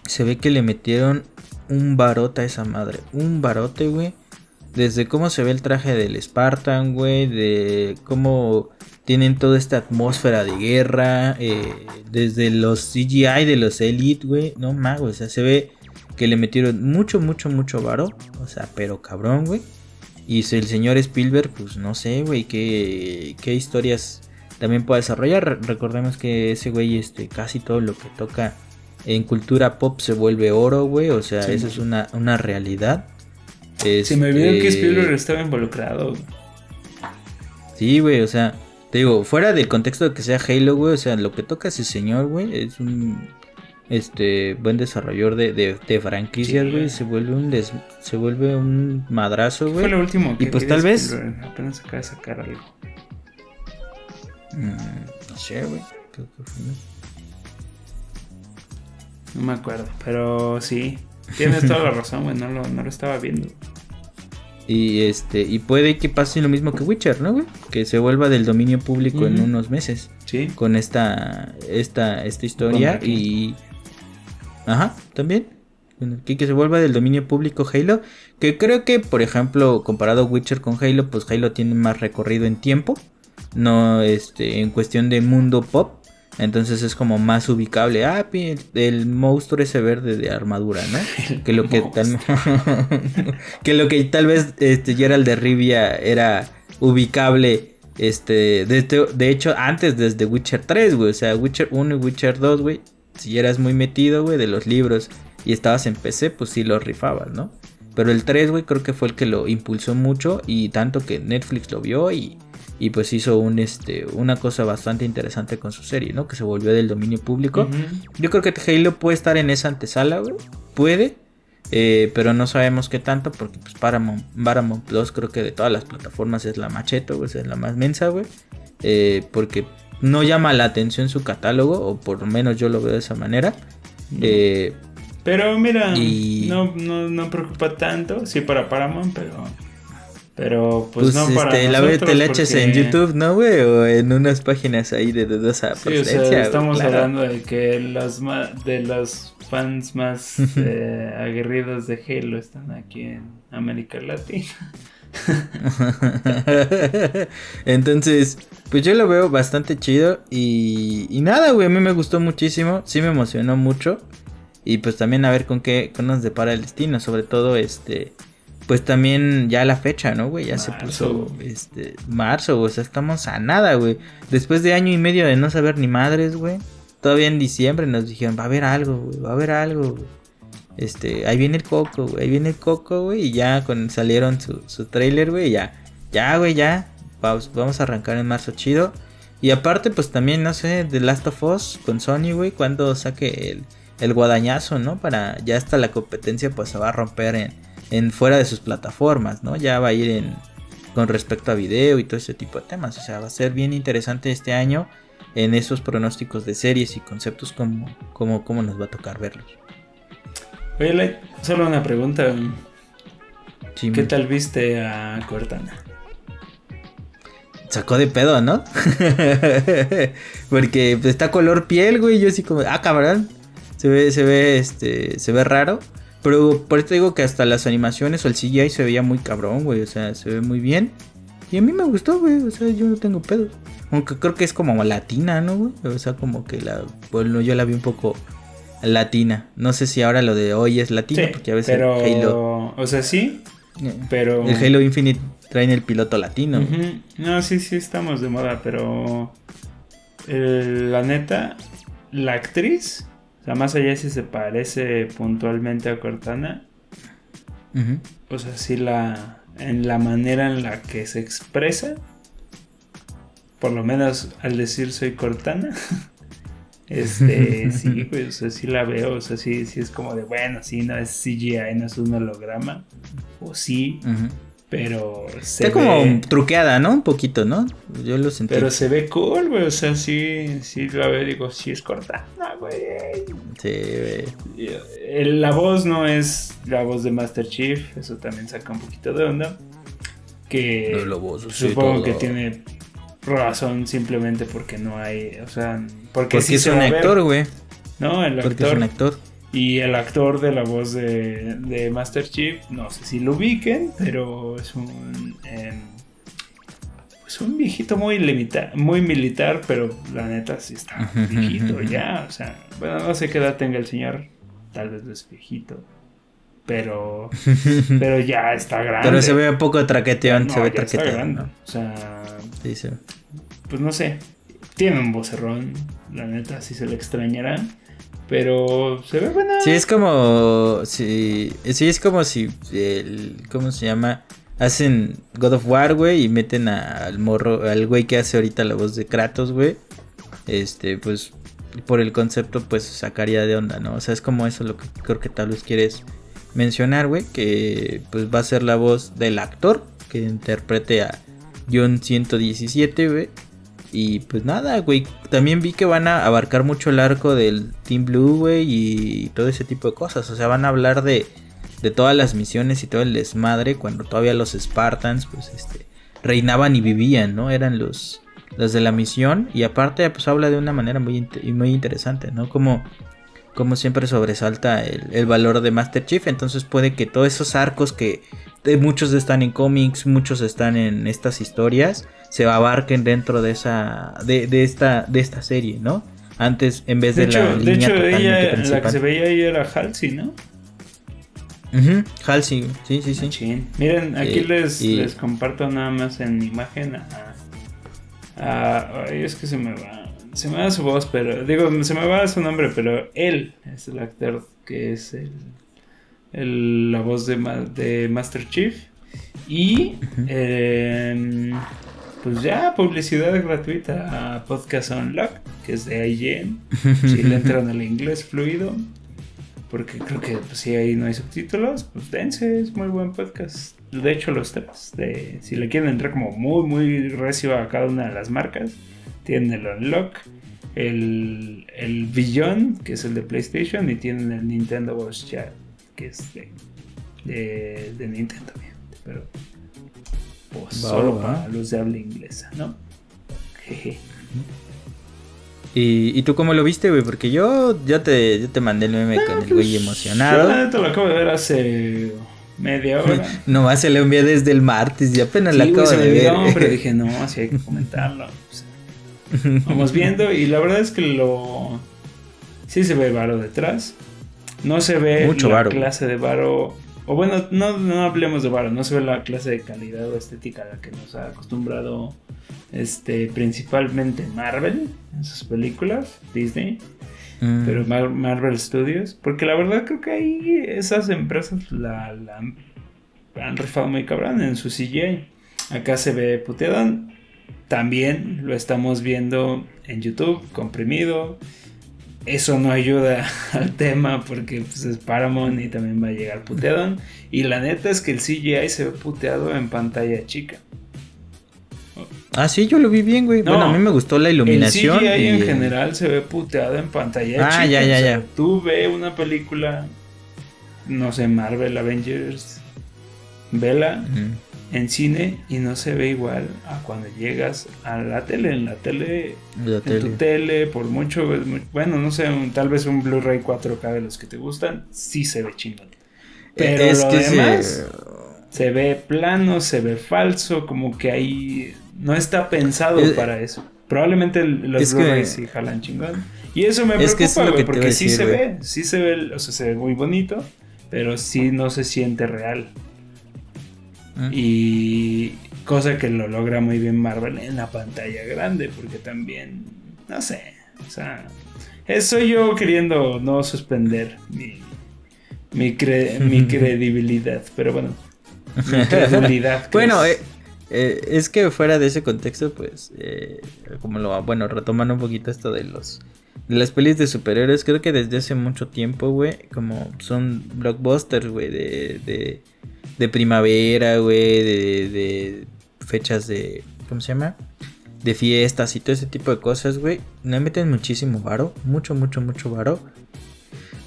se ve que le metieron un barote a esa madre. Un barote, güey. Desde cómo se ve el traje del Spartan, güey. De cómo tienen toda esta atmósfera de guerra. eh, desde los CGI de los Elite, güey. No güey. O sea, se ve que le metieron mucho, mucho, mucho varo. O sea, pero cabrón, güey. Y si el señor Spielberg, pues no sé, güey, qué, qué historias también puede desarrollar. Re- Recordemos que ese güey, este, casi todo lo que toca en cultura pop se vuelve oro, güey. O sea, Sí, eso güey. es una, una realidad. Se me olvidó que Este, Spielberg estaba involucrado. Sí, güey, o sea, te digo, fuera del contexto de que sea Halo, güey, o sea, lo que toca ese señor, güey, es un este buen desarrollador de, de, de franquicias, güey, se vuelve un des, se vuelve un madrazo, güey. Fue lo último que Y pues tal vez- Apenas acaba de sacar algo. Mm, no sé, güey. Creo que fue- No me acuerdo, pero sí. Tienes toda la razón, güey. No lo, no lo estaba viendo. Y este, y puede que pase lo mismo que Witcher, ¿no, güey? Que se vuelva del dominio público en unos meses. Sí. Con esta, esta, esta historia y... Ajá, también. Que, que se vuelva del dominio público Halo. Que creo que, por ejemplo, comparado Witcher con Halo, pues Halo tiene más recorrido en tiempo. No este, en cuestión de mundo pop. Entonces es como más ubicable. Ah, el, monstruo ese verde de armadura, ¿no? Que lo que tal, que lo que tal vez este Gerald de Rivia era ubicable este de, hecho- de hecho antes desde Witcher 3, güey, o sea, Witcher 1 y Witcher 2, güey, si eras muy metido, güey, de los libros y estabas en PC, pues sí lo rifabas, ¿no? Pero el 3, güey, creo que fue el que lo impulsó mucho y tanto que Netflix lo vio y, y pues hizo un este una cosa bastante interesante con su serie, ¿no? Que se volvió del dominio público. Yo creo que Halo puede estar en esa antesala, güey. Puede. eh, pero no sabemos qué tanto porque pues Paramount, Paramount Plus creo que de todas las plataformas es la macheto, güey. Es la más mensa, güey. Eh, porque no llama la atención su catálogo, o por lo menos yo lo veo de esa manera. Eh, Pero mira, Y- no, no, no preocupa tanto. Sí, para Paramount, pero. Pero pues, pues no para este, la nosotros. te la eches en porque- YouTube, ¿no, güey? O en unas páginas ahí de dudosa Sí, o procedencia, sea, estamos claro. hablando de que ma- de los fans más eh, aguerridos de Halo están aquí en América Latina. Entonces, pues yo lo veo bastante chido. Y, y nada, güey, a mí me gustó muchísimo. Sí me emocionó mucho. Y pues también a ver con qué con nos depara el destino. Sobre todo, este. Pues también ya la fecha, ¿no, güey? Ya se puso este marzo, o sea, estamos a nada, güey. Después de año y medio de no saber ni madres, güey. Todavía en diciembre nos dijeron, va a haber algo, güey, va a haber algo, güey. Este, ahí viene el coco, güey, ahí viene el coco, güey. Y ya con, salieron su, su trailer, güey, ya. Ya, güey, ya. Vamos, vamos a arrancar en marzo chido. Y aparte, pues también, no sé, The Last of Us con Sony, güey, cuando saque el, el guadañazo, ¿no? Para ya hasta la competencia, pues se va a romper en, en fuera de sus plataformas, ¿no? Ya va a ir en con respecto a video y todo ese tipo de temas. O sea, va a ser bien interesante este año en esos pronósticos de series y conceptos como, como, como nos va a tocar verlos. Oye, Light, solo una pregunta. Sí, ¿Qué me- tal viste a Cortana? Sacó de pedo, ¿no? Porque pues, está color piel, güey. Yo así como, ah, cabrón. Se ve, se ve, este, se ve raro. Pero por eso te digo que hasta las animaciones o el CGI se veía muy cabrón, güey. O sea, se ve muy bien. Y a mí me gustó, güey. O sea, yo no tengo pedo. Aunque creo que es como latina, ¿no, güey? O sea, como que la. Bueno, yo la vi un poco latina. No sé si ahora lo de hoy es latina, porque a veces pero, Halo. o sea, sí, pero... El Halo Infinite traen el piloto latino. No, sí, sí, estamos de moda, pero el- la neta, la actriz, sea, más allá si se parece puntualmente a Cortana, o sea, sí la, en la manera en la que se expresa, por lo menos al decir soy Cortana, este, sí, pues, o sea, sí la veo, o sea, sí, sí es como de, bueno, sí, no es CGI, no es un holograma, o sí, Ujú. Pero se Está como truqueada, ¿no? Un poquito, ¿no? Yo lo sentí. Pero se ve cool, güey. O sea, sí, sí la veo digo, sí es corta. No, güey. Sí, güey. Eh, La voz no es la voz de Master Chief. Eso también saca un poquito de onda. Que No, voz, sí, supongo todo. que tiene razón simplemente porque no hay. O sea, porque, Porque sí es se un actor, güey. No, el Porque es actor. un actor. Y el actor de la voz de, de Master Chief, no sé si lo ubiquen, pero es un. em, pues un viejito muy limita, muy militar, pero la neta sí está viejito ya. O sea, bueno, no sé qué edad tenga el señor, tal vez es viejito. Pero, pero ya está grande. Pero se ve un poco traqueteón, No, se ve ya está traqueteón. grande. ¿no? O sea, Sí, sí. pues no sé. Tiene un vocerrón, la neta, sí se le extrañará. Pero se ve buena. Sí, es como. Sí, sí, es como si. El, ¿Cómo se llama? Hacen God of War, güey, y meten al morro, al güey que hace ahorita la voz de Kratos, güey. Este, pues. por el concepto, pues sacaría de onda, ¿no? O sea, es como eso lo que creo que tal vez quieres mencionar, güey, que pues va a ser la voz del actor que interprete a John 117, güey. Y pues nada, güey, también vi que van a abarcar mucho el arco del Team Blue, güey, y todo ese tipo de cosas. O sea, van a hablar de, de todas las misiones y todo el desmadre cuando todavía los Spartans, pues, este, reinaban y vivían, ¿no? Eran los, los de la misión. Y aparte, pues habla de una manera muy, muy interesante, ¿no? Como como siempre sobresalta el, valor de Master Chief. Entonces puede que todos esos arcos que muchos están en cómics, muchos están en estas historias, se abarquen dentro de esa de, esta de esta serie, ¿no? Antes en vez de, la de hecho, ella, la que se veía ahí era Halsey, ¿no? Halsey, sí, sí, sí. Miren, aquí les, les comparto nada más en imagen a, ay, es que se me va se me va su voz, pero. Digo, se me va su nombre, pero él es el actor que es el, la voz de, de Master Chief. Y. Em, pues ya, publicidad gratuita a Podcast Unlock, que es de IGN. si le entran al inglés fluido. Porque creo que pues, si ahí no hay subtítulos, pues dense, es muy buen podcast. De hecho, los tres. De, si le quieren entrar como muy, muy recio a cada una de las marcas tienen el Unlock, el, el Beyond, que es el de PlayStation, y tienen el Nintendo Watch Chat, que es de, de, Nintendo, pero pues, solo para los de habla inglesa, ¿no? Jeje. ¿Y, ¿Y, tú cómo lo viste, güey? Porque yo ya te, yo te mandé el meme con el ah, güey pues, emocionado. Yo te lo acabo de ver hace media hora. Nomás se lo envié desde el martes y apenas la acabo de ver. pero dije, no, así hay que comentarlo. Vamos viendo y la verdad es que lo... Sí se ve varo detrás. No se ve Mucho la clase de varo... O bueno, no, no hablemos de varo, no se ve la clase de calidad o estética a la que nos ha acostumbrado este, principalmente Marvel en sus películas, Disney. Mm. Pero Marvel Studios, porque la verdad creo que ahí esas empresas la, la han rifado muy cabrón en su CGI. Acá se ve puteado también lo estamos viendo en YouTube, comprimido. Eso no ayuda al tema porque pues, es Paramount y también va a llegar puteado. Y la neta es que el CGI se ve puteado en pantalla chica. Ah, sí, yo lo vi bien, güey. bueno, a mí me gustó la iluminación. El CGI en general se ve puteado en pantalla chica. Ah, ya, ya, ya. Tú ves una película, no sé, Marvel, Avengers, Vela en cine y no se ve igual a cuando llegas a la tele. En la tele, en tu tele, por mucho, bueno, no sé, tal vez un Blu-ray 4K de los que te gustan, sí se ve chingón. Pero es lo que demás se... ve plano, se ve falso, como que ahí no está pensado para eso. Probablemente los Blu-rays sí jalan chingón. Y eso me preocupa, porque sí se ve, sí se ve, o sea, se ve muy bonito, pero sí no se siente real. Y cosa que lo logra muy bien Marvel en la pantalla grande, porque también, no sé, o sea, soy yo queriendo no suspender mi, mi, credibilidad, pero bueno, mi credibilidad. bueno, es... Eh, eh, es que fuera de ese contexto, pues, eh, como lo, bueno, retomando un poquito esto de los de las pelis de superhéroes, creo que desde hace mucho tiempo, güey, como son blockbusters, güey, de de primavera, güey, de, de fechas de, ¿cómo se llama? De fiestas y todo ese tipo de cosas, güey. Le meten muchísimo varo, mucho, mucho, mucho varo.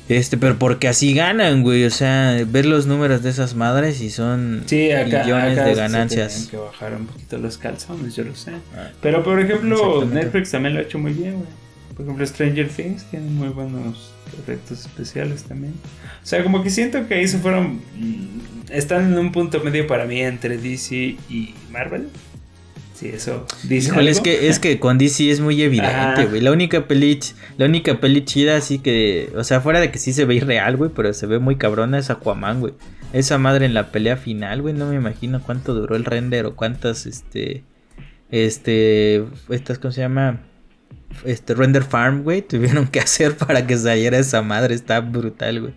Este, pero porque así ganan, güey. O sea, ver los números de esas madres y son millones de ganancias. Se que bajar un poquito los calzones, yo lo sé. Ah. pero por ejemplo, Netflix también lo ha hecho muy bien, güey. Por ejemplo, Stranger Things tiene muy buenos efectos especiales también. O sea, como que siento que ahí se fueron. Mm, están en un punto medio para mí entre DC y Marvel. Sí, eso dice. es que es que con DC es muy evidente, güey. La única peli, la única peli chida así que, o sea, fuera de que sí se ve irreal, güey, pero se ve muy cabrona es Aquaman, güey. Esa madre en la pelea final, güey, no me imagino cuánto duró el render o cuántas este este estas cómo se llama? Este Render Farm, güey, tuvieron que hacer para que saliera esa madre, está brutal, güey.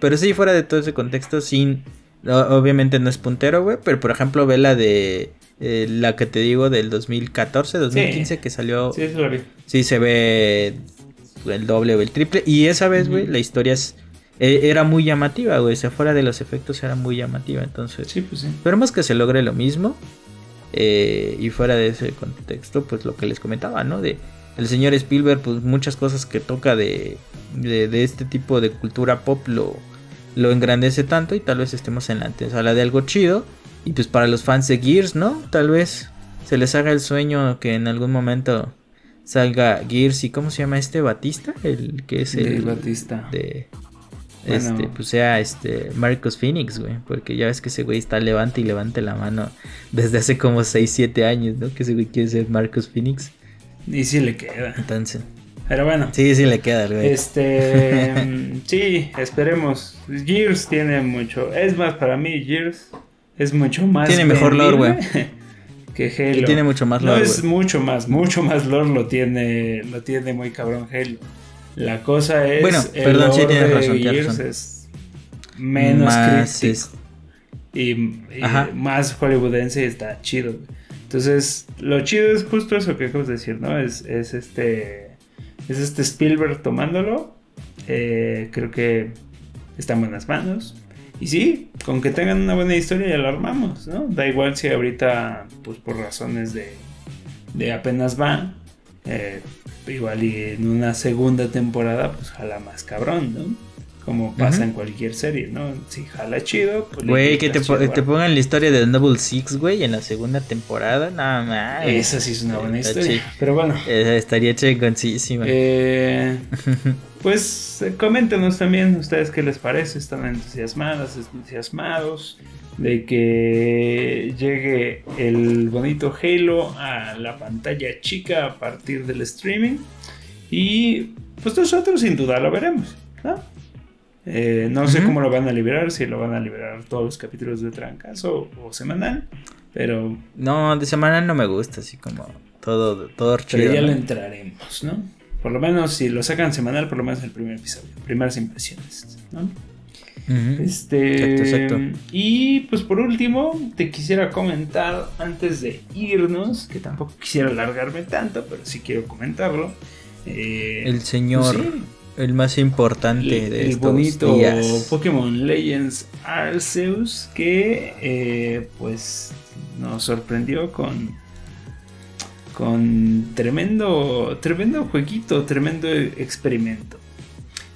Pero sí, fuera de todo ese contexto, sin... Obviamente no es puntero, güey, pero por ejemplo ve la de... Eh, la que te digo del 2014, 2015 que salió... Sí, eso lo vi. Sí, se ve... el doble o el triple. Y esa vez, güey, la historia es, e, era muy llamativa, güey. O sea, fuera de los efectos era muy llamativa. Entonces, Sí, pues sí. esperemos que se logre lo mismo. Eh, y fuera de ese contexto, pues lo que les comentaba, ¿no? De el señor Spielberg, pues muchas cosas que toca de, de, de este tipo de cultura pop lo, lo engrandece tanto y tal vez estemos en la antesala de algo chido. Y pues para los fans de Gears, ¿no? Tal vez se les haga el sueño que en algún momento salga Gears y ¿cómo se llama este Batista? El que es el Batista. de Bueno. este pues sea este Marcus Phoenix, güey, porque ya ves que ese güey está levante y levante la mano desde hace como 6 7 años, ¿no? Que ese güey quiere ser Marcus Phoenix. Y sí le queda. Entonces, Pero bueno. sí, sí le queda el güey. Este, mm, sí, esperemos. Gears tiene mucho. Es más, para mí, Gears es mucho más. Tiene mejor lore, vendible Que Halo. Tiene mucho más No lore, es güey. mucho más, mucho más lore lo tiene, lo tiene muy cabrón Halo. La cosa es. Bueno, el perdón, sí lore tienes de razón, tienes Gears razón. es menos Más crítico es- y, y más hollywoodense y está chido. güey. Entonces, lo chido es justo eso que acabas de decir, ¿no? Es, es este. Es este Spielberg tomándolo. Eh, creo que está en buenas manos. Y sí, con que tengan una buena historia ya la armamos, ¿no? Da igual si ahorita, pues por razones de, de apenas va. eh, igual y en una segunda temporada, pues jala más cabrón, ¿no? Como pasa en cualquier serie, ¿no? Si jala chido, pues Güey, que te, po- pongan la historia de Double Six, güey, en la segunda temporada. Nada más. Esa sí es una buena Está historia. Pero bueno, Eh, estaría chingoncísima. eh, pues eh, coméntenos también ustedes qué les parece. ¿Están entusiasmadas, entusiasmados de que llegue el bonito Halo a la pantalla chica a partir del streaming? Y pues nosotros sin duda lo veremos, ¿no? Eh, no sé cómo lo van a liberar, si lo van a liberar todos los capítulos de trancazo o semanal, pero, No, de semana no me gusta, así como todo, todo pero chido. ya ¿no? le entraremos, ¿no? Por lo menos si lo sacan semanal, por lo menos el primer episodio, primeras impresiones, ¿no? Este, Exacto, exacto. Y pues por último, te quisiera comentar antes de irnos, que tampoco quisiera alargarme tanto, pero sí quiero comentarlo. eh, El señor, pues sí, el más importante el, de el estos bonito días. Pokémon Legends Arceus que eh, pues nos sorprendió con con tremendo tremendo jueguito tremendo experimento.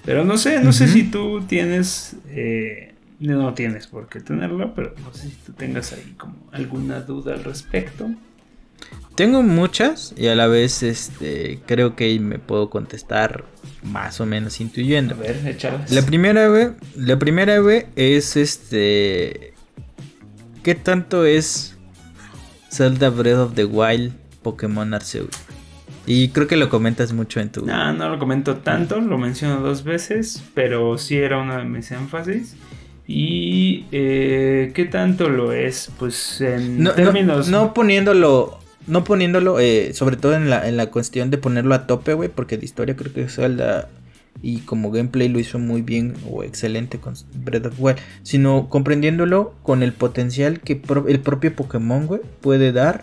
Pero no sé no sé si tú tienes eh, no tienes por qué tenerlo pero no sé si tú tengas ahí como alguna duda al respecto Tengo muchas y a la vez este creo que me puedo contestar más o menos a intuyendo. ver échalas La primera, güey, la primera, güey, es este ¿qué tanto es Zelda Breath of the Wild Pokémon Arceus? Y creo que lo comentas mucho en tu No, no lo comento tanto, lo menciono dos veces, pero sí era uno de mis énfasis. ¿Y eh, qué tanto lo es? Pues en no, no- términos... no poniéndolo no poniéndolo eh, sobre todo en la, en la cuestión de ponerlo a tope, güey, porque de historia creo que Zelda y como gameplay lo hizo muy bien o excelente con Breath of Wild, sino comprendiéndolo con el potencial que el propio Pokémon, güey, puede dar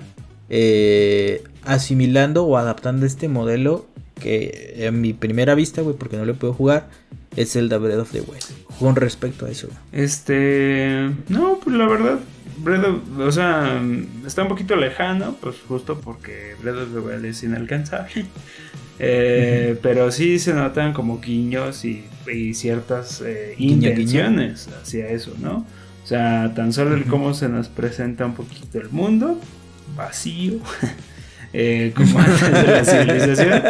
eh, asimilando o adaptando este modelo que en mi primera vista, güey, porque no lo puedo jugar, es Zelda Breath of the Wild. Con respecto a eso. Este... No, pues la verdad, Breath of- o sea, está un poquito lejano, pues justo porque Breath of the Wild es inalcanzable. Eh, Pero sí se notan como guiños y, y ciertas eh, guiño. intenciones hacia eso, ¿no? O sea, tan solo el cómo se nos presenta un poquito el mundo, vacío, eh, como antes de la civilización.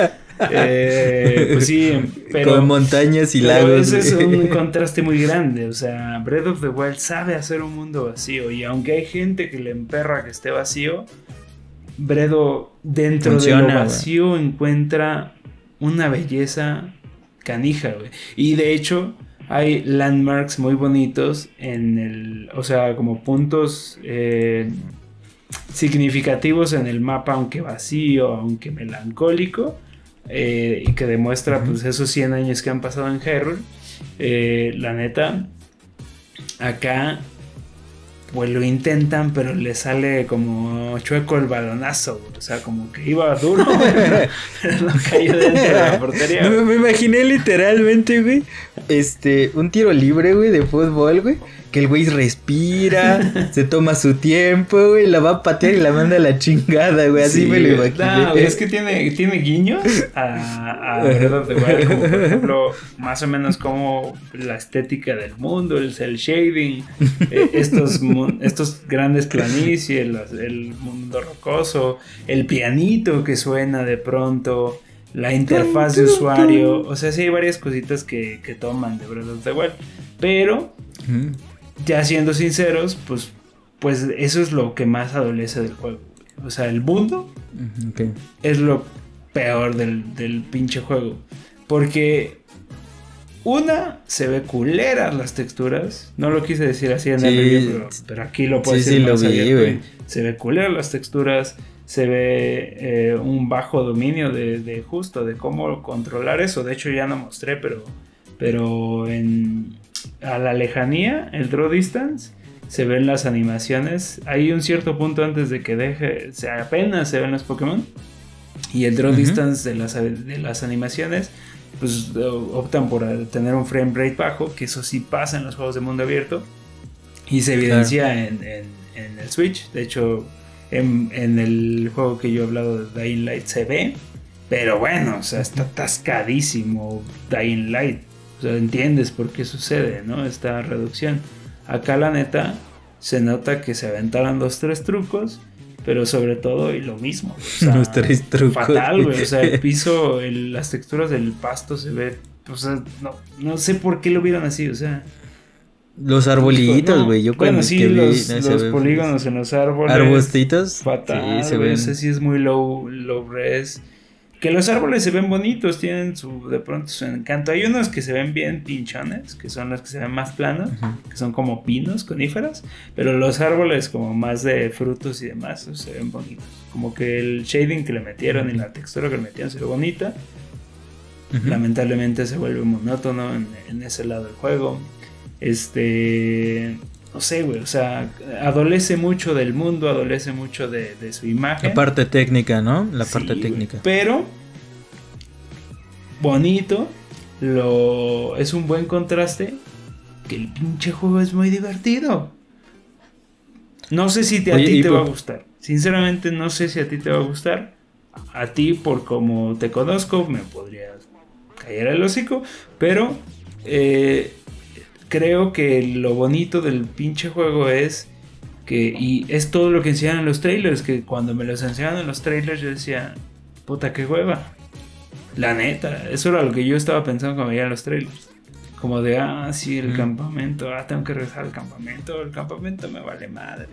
Eh, pues sí, pero... con montañas y lagos. ese es un contraste muy grande. O sea, Breath of the Wild sabe hacer un mundo vacío. Y aunque hay gente que le emperra que esté vacío, Bredo dentro Funciona, de lo vacío encuentra una belleza canija, güey. Y de hecho, hay landmarks muy bonitos en el. O sea, como puntos. eh, significativos en el mapa, aunque vacío, aunque melancólico, eh, y que demuestra pues esos 100 años que han pasado en Hyrule. Eh, la neta, acá pues lo intentan, pero le sale como chueco el balonazo. O sea, como que iba duro, pero no cayó dentro de la portería. Me, me imaginé literalmente, güey, este, un tiro libre, güey, de fútbol, güey. Que el güey respira, se toma su tiempo, güey, la va a patear y la manda a la chingada, güey. Así Sí, me lo imaginé. No, es que tiene, tiene guiños a, a Breath como por ejemplo, más o menos como la estética del mundo, el cel shading, eh, estos, estos grandes planicies, el, el mundo rocoso, el pianito que suena de pronto, la interfaz de usuario, o sea, sí hay varias cositas que, que toman de Breath of the Wild, pero. Ya siendo sinceros, pues, pues eso es lo que más adolece del juego. O sea, el mundo es lo peor del, del pinche juego. Porque una, se ve culera las texturas. No lo quise decir así en el review, pero, pero aquí lo puedo Sí, decir sí, lo más vi, güey. y Se ve culera las texturas. Se ve eh, un bajo dominio de, de justo de cómo controlar eso. De hecho, ya no mostré, pero, pero en, a la lejanía, el draw distance, se ven las animaciones. Hay un cierto punto antes de que deje, apenas se ven los Pokémon. Y el draw distance de las, de las animaciones, pues eh, optan por tener un frame rate bajo, que eso sí pasa en los juegos de mundo abierto. Y se evidencia en, en- en el Switch. De hecho, en, en el juego que yo he hablado de Dying Light se ve. Pero bueno, o sea, está atascadísimo Dying Light. O sea, entiendes por qué sucede, ¿no? Esta reducción. Acá la neta se nota que se aventaron dos, tres trucos. Pero sobre todo, y lo mismo. o sea, Los tres trucos. Fatal, güey. O sea, el piso, el- las texturas del pasto se ve. O sea, no, no sé por qué lo vieron así, o sea. Los arbolitos, no, güey. Yo cuando bueno, sí, que vi, los, no, los ve- polígonos en los árboles. Arbustitos. Fatal, Sí, se ven. o sea, sí es muy low, low res. Que los árboles se ven bonitos, tienen su, de pronto su encanto. Hay unos que se ven bien pinchones, que son los que se ven más planos, que son como pinos, coníferas. Pero los árboles como más de frutos y demás, esos se ven bonitos. Como que el shading que le metieron y la textura que le metieron se ve bonita. Lamentablemente se vuelve monótono en, en ese lado del juego. Este. No sé, güey. O sea, adolece mucho del mundo, adolece mucho de, de su imagen. La parte técnica, ¿no? La Sí, parte técnica. Pero. Bonito. Lo, es un buen contraste. Que el pinche juego es muy divertido. No sé si te- a Oye, ti te por- va a gustar. Sinceramente, no sé si a ti te va a gustar. A ti, por como te conozco, me podrías caer el hocico. Pero eh, creo que lo bonito del pinche juego es que, y es todo lo que enseñan en los trailers, que cuando me los enseñaban en los trailers yo decía, puta, qué hueva. La neta, eso era lo que yo estaba pensando cuando veía los trailers. Como de, ah, sí, el Mm. campamento, ah, tengo que regresar al campamento, el campamento me vale madre.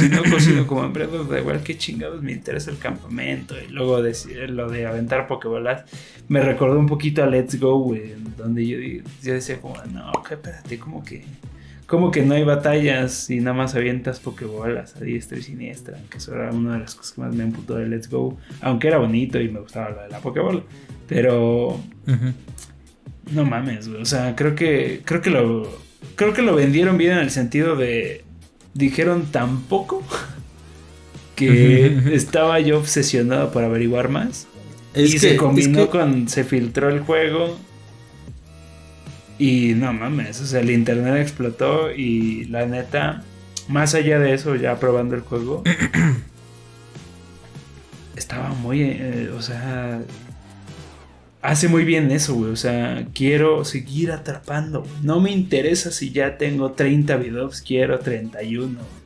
Si no cocino como of the Wild, qué chingados me interesa el campamento. Y luego decir lo de aventar pokebolas me recordó un poquito a Let's Go, güey, donde yo, yo decía como, no, que espérate, como que, como que no hay batallas y nada más avientas pokebolas a diestra y siniestra, que eso era una de las cosas que más me emputó de Let's Go, aunque era bonito y me gustaba lo de la pokebola, pero Ujú. no mames, güey. O sea, creo que. Creo que lo. Creo que lo vendieron bien en el sentido de. Dijeron tan poco. Que estaba yo obsesionado por averiguar más. Es y que, se es combinó que- con. Se filtró el juego. Y no mames. O sea, el internet explotó. Y la neta. Más allá de eso, ya probando el juego. estaba muy. eh, o sea hace muy bien eso, güey. O sea, quiero seguir atrapando. güey. No me interesa si ya tengo 30 videos, quiero 31. güey.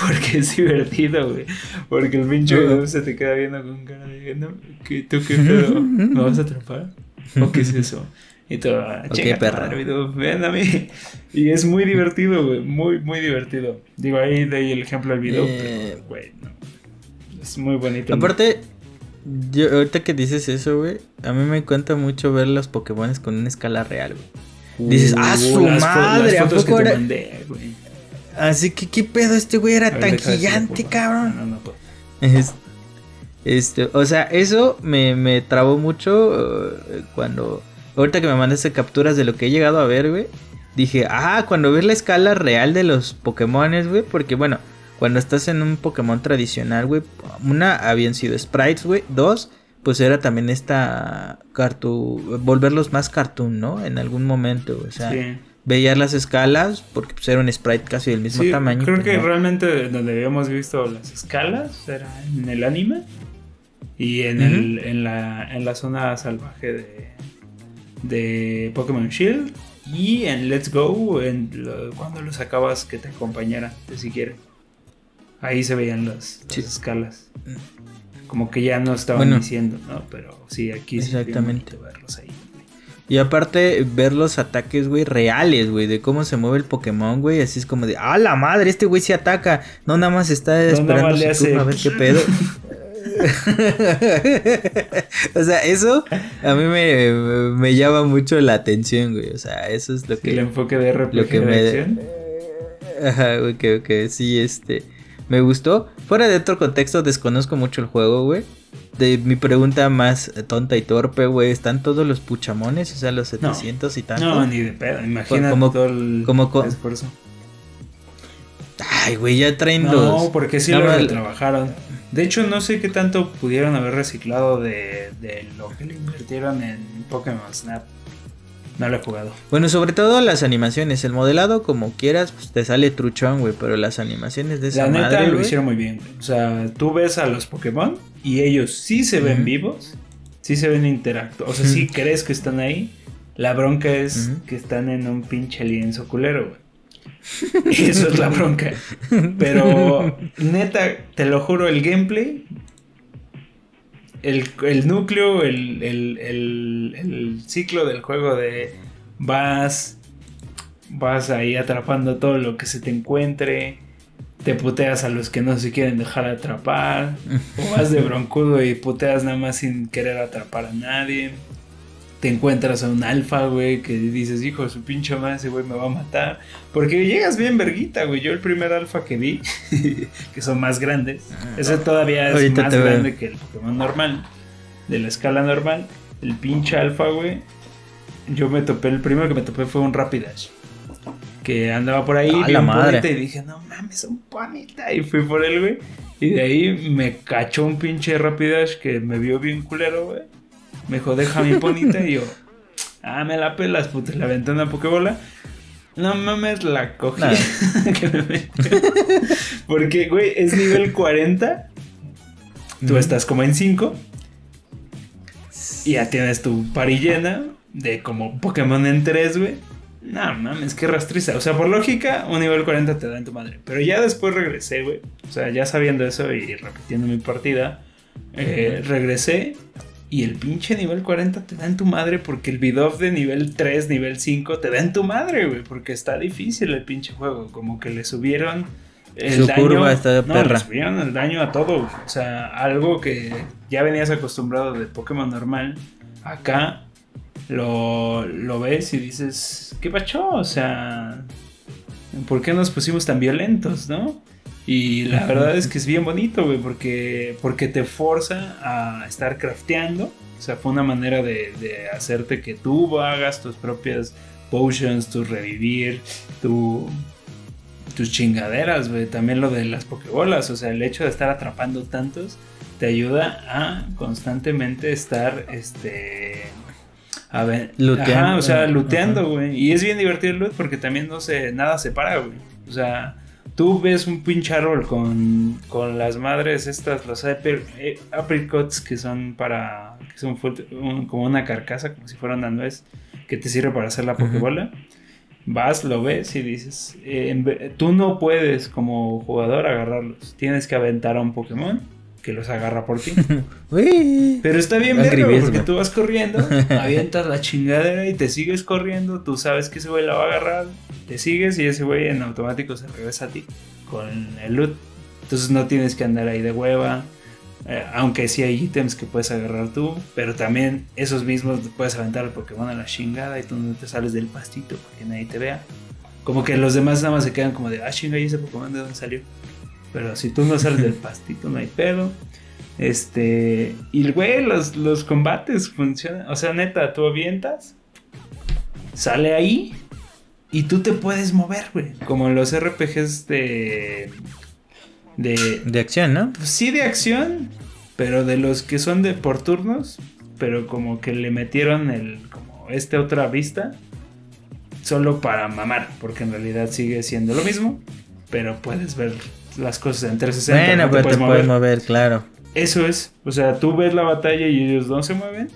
Porque es divertido, güey. Porque el pinche video se te queda viendo con cara de, no, ¿qué, ¿tú qué pedo? ¿Me vas a atrapar? ¿O qué es eso? Y todo, ah, Ok, chinga tu perra. ven a mí. Y es muy divertido, güey. Muy, muy divertido. Digo, ahí de ahí el ejemplo del video, Eh. pero, güey, no. Es muy bonito. Aparte, yo, ahorita que dices eso, güey, a mí me cuenta mucho ver los Pokémon con una escala real, güey. dices, ¡ah, su las madre! Las ¿a fotos que poco te era- mandé, güey. Así que, ¿qué pedo? Este güey era ver, tan gigante, cabrón. No, no puedo. Es- Este, o sea, eso me, me trabó mucho eh, cuando. Ahorita que me mandaste capturas de lo que he llegado a ver, güey. dije, ah, cuando ves la escala real de los Pokémones, güey, porque bueno, cuando estás en un Pokémon tradicional, güey, una habían sido sprites, güey, dos, pues era también esta cartoon, volverlos más cartoon, ¿no? En algún momento, o sea, veías las escalas porque pues, era un sprite casi del mismo tamaño. Creo que realmente donde habíamos visto las escalas era en el anime y en, el, en, la, en la zona salvaje de, de Pokémon Shield y en Let's Go en cuando los acabas que te acompañara, si quieres. Ahí se veían las, escalas. Como que ya no estaban diciendo, ¿no? Pero sí, aquí Exactamente. verlos ahí. Y aparte, ver los ataques, güey, reales, güey, de cómo se mueve el Pokémon, güey. Así es como de, ¡ah, la madre! Este güey se ataca. No nada más está esperando su turno a ver qué pedo. o sea, eso a mí me, me, llama mucho la atención, güey. O sea, eso es lo que. El enfoque de RPG lo que me, Ajá, güey, que, que sí, este. Me gustó. Fuera de otro contexto, desconozco mucho el juego, güey. De mi pregunta más tonta y torpe, güey, ¿están todos los puchamones? O sea, los 700 y tanto. No, ni de pedo, imagínate como, todo el como, esfuerzo. Ay, güey, ya traen no, los... No, porque sí lo trabajaron. De hecho, no sé qué tanto pudieron haber reciclado de, de lo que le invirtieron en Pokémon Snap. No lo he jugado. Bueno, sobre todo las animaciones. El modelado, como quieras, pues te sale truchón, güey. Pero las animaciones de esa La neta lo hicieron muy bien, O sea, tú ves a los Pokémon y ellos sí se ven vivos. Sí se ven interacto. O sea, sí crees que están ahí. La bronca es que están en un pinche lienzo culero, güey. Eso es la bronca. Pero neta, te lo juro, el gameplay, el, núcleo, el, el, ciclo del juego de vas, vas ahí atrapando todo lo que se te encuentre, te puteas a los que no se quieren dejar atrapar, o vas de broncudo y puteas nada más sin querer atrapar a nadie te encuentras a un alfa, güey, que dices, hijo su pinche madre, ese güey me va a matar. Porque llegas bien verguita, güey. Yo el primer alfa que vi, que son más grandes, ah, ese todavía es más grande que el Pokémon normal, de la escala normal. El pinche alfa, güey. Yo me topé, el primero que me topé fue un Rapidash. Que andaba por ahí, la madre. y dije, no mames, un panita. Y fui por él, güey. Y de ahí me cachó un pinche Rapidash que me vio bien culero, güey me dijo, deja mi ponita. Y yo, ah, me la pelas, puta. Le aventé una pokebola. No mames, la cogí. Porque, güey, es nivel 40. Tú estás como en 5. Y ya tienes tu pari llena de como Pokémon en 3, güey. No mames, qué rastriza. O sea, por lógica, un nivel 40 te da en tu madre. Pero ya después regresé, güey. O sea, ya sabiendo eso y repitiendo mi partida, eh, regresé y el pinche nivel 40 te da en tu madre porque el bid-off de nivel 3, nivel 5 te da en tu madre, güey. Porque está difícil el pinche juego. Como que le subieron el Su daño. Curva está de perra. Le subieron el daño a todo. O sea, algo que ya venías acostumbrado de Pokémon normal. Acá lo, lo ves y dices, ¿qué pacho? O sea, ¿por qué nos pusimos tan violentos, no? Y la verdad es que es bien bonito, güey, porque, porque te forza a estar crafteando. O sea, fue una manera de, hacerte que tú hagas tus propias potions, tu revivir, tu, tus chingaderas, güey. También lo de las pokebolas. O sea, el hecho de estar atrapando tantos te ayuda a constantemente estar, este... A ver, luteando. o sea, luteando, güey. Y es bien divertido el loot porque también no se, nada se para, güey. O sea, tú ves un pinche árbol con, con las madres estas, los eh, apricots que son para, que son como una carcasa, como si fueran una nuez, que te sirve para hacer la pokebola. Vas, lo ves y dices, eh, tú no puedes como jugador agarrarlos, tienes que aventar a un Pokémon que los agarra por ti. Pero está bien verlo porque tú vas corriendo, avientas la chingadera y te sigues corriendo, tú sabes que ese güey la va a agarrar, te sigues y ese güey en automático se regresa a ti con el loot. Entonces no tienes que andar ahí de hueva. Eh, aunque sí hay ítems que puedes agarrar tú, pero también esos mismos puedes aventar al Pokémon a la chingada y tú no te sales del pastito para que nadie te vea. Como que los demás nada más se quedan como de, ah, chinga, ¿y ese Pokémon de dónde salió? Pero si tú no sales del pastito, no hay pedo. Este. Y güey, los, los combates funcionan. O sea, neta, tú avientas. Sale ahí. y tú te puedes mover, güey. Como en los RPGs de. De, de acción, ¿no? Pues sí, de acción, pero de los que son de por turnos, pero como que le metieron el. como esta otra vista. Solo para mamar, porque en realidad sigue siendo lo mismo, pero puedes ver las cosas en 360. Bueno, no pero puedes te puedes mover, claro. Eso es, o sea, tú ves la batalla y ellos no se mueven,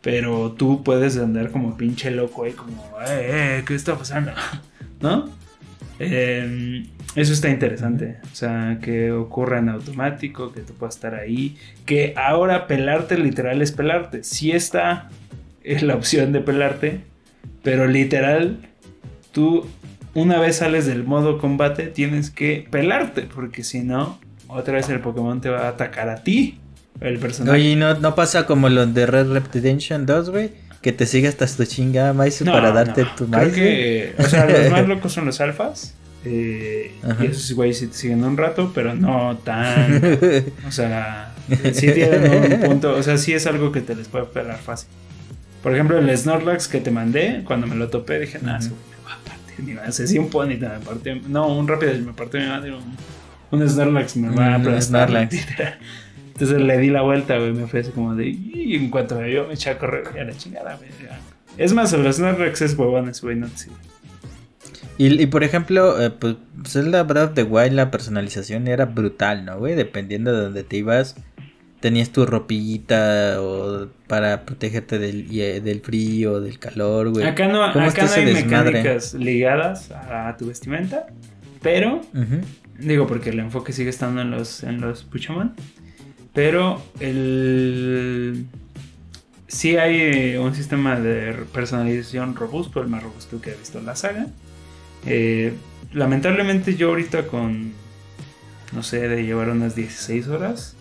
pero tú puedes andar como pinche loco ahí, como, eh, eh, ¿qué está pasando? ¿No? Eh, eso está interesante, o sea, que ocurra en automático, que tú puedas estar ahí, que ahora pelarte literal es pelarte. Sí está es la opción de pelarte, pero literal, tú una vez sales del modo combate tienes que pelarte, porque si no, otra vez el Pokémon te va a atacar a ti, el personaje. Oye, ¿no, no pasa como los de Red Red Redemption 2, güey? Que te sigue hasta tu chingada maíz para darte tu. Creo que, o sea, los más locos son los alfas. Eh, y esos güeyes sí te siguen un rato, pero no tan. o sea, sí tienen un punto. O sea, sí es algo que te les puede pelar fácil. Por ejemplo, el Snorlax que te mandé, cuando me lo topé, dije, nada, uh -huh. Va a sí, un pony me partió. No, un rápido me partió mi madre. Un, un Snorlax me va a aplastar. Entonces le di la vuelta, güey. Me fue así como de. Y en cuanto me vio, me eché a correr. A la chingada, güey. Es más, el Snorlax es huevones, güey. No te y, y, por ejemplo, eh, pues Zelda Breath of the Wild, la personalización era brutal, ¿no, güey? Dependiendo de donde te ibas, tenías tu ropillita o para protegerte del, del frío, del calor, güey. Acá no, acá no hay mecánicas ligadas a tu vestimenta, pero, uh -huh. digo, porque el enfoque sigue estando en los, en los Puchaman, pero el... Sí hay un sistema de personalización robusto, el más robusto que he visto en la saga. Eh, lamentablemente yo ahorita con, no sé, de llevar unas 16 horas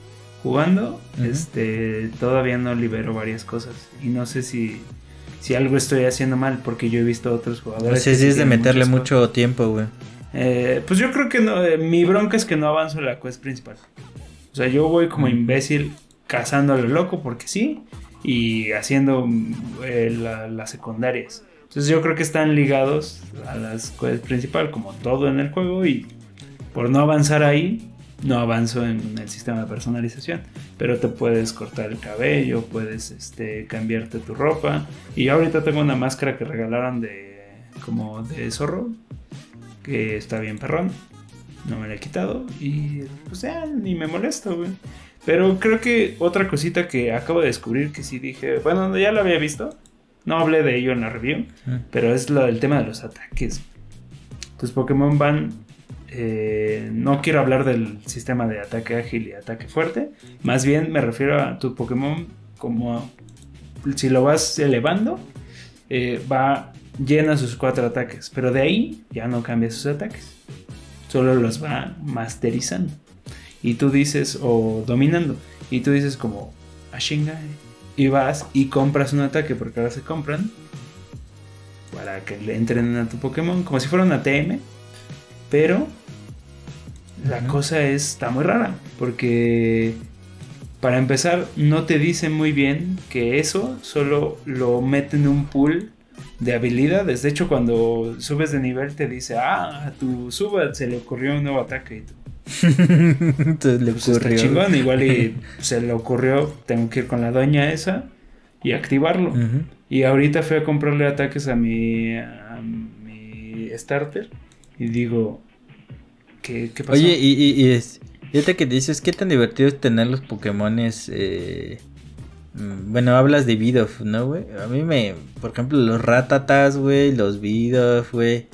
jugando, uh -huh. este, todavía no libero varias cosas. Y no sé si, si algo estoy haciendo mal, porque yo he visto a otros jugadores. No sé si es de meterle mucho cosas. tiempo, güey. Eh, pues yo creo que no, eh, mi bronca es que no avanzo en la quest principal. O sea, yo voy como imbécil cazando a lo loco porque sí y haciendo eh, la, las secundarias. Entonces yo creo que están ligados a las quests principal como todo en el juego y por no avanzar ahí no avanzo en el sistema de personalización. Pero te puedes cortar el cabello, puedes este, cambiarte tu ropa. Y ahorita tengo una máscara que regalaron de como de zorro que está bien perrón. No me la he quitado y pues ya ni me molesto, güey. Pero creo que otra cosita que acabo de descubrir que sí dije, bueno, ya lo había visto. No hablé de ello en la review, mm. pero es lo del tema de los ataques. Tus Pokémon van. Eh, no quiero hablar del sistema de ataque ágil y ataque fuerte. Más bien me refiero a tu Pokémon como si lo vas elevando, eh, va llena sus cuatro ataques. Pero de ahí ya no cambia sus ataques. Solo los va masterizando y tú dices, o dominando, y tú dices como, Ashinga, y vas y compras un ataque, porque ahora se compran, para que le entren a tu Pokémon, como si fuera un ATM, pero la uh -huh. cosa es, está muy rara, porque para empezar, no te dicen muy bien que eso solo lo meten en un pool de habilidades. De hecho, cuando subes de nivel te dice, ah, a tu suba se le ocurrió un nuevo ataque y tú, Entonces le pues ocurrió. Está chingón, igual y se le ocurrió, tengo que ir con la doña esa y activarlo. Uh -huh. Y ahorita fui a comprarle ataques a mi, a mi starter y digo, ¿qué, qué pasó? Oye, y, y, y es, fíjate que dices, ¿qué tan divertido es tener los Pokémones? Eh, bueno, hablas de Bidoff, ¿no, güey? A mí me, por ejemplo, los Ratatas, güey, los Bidoff, güey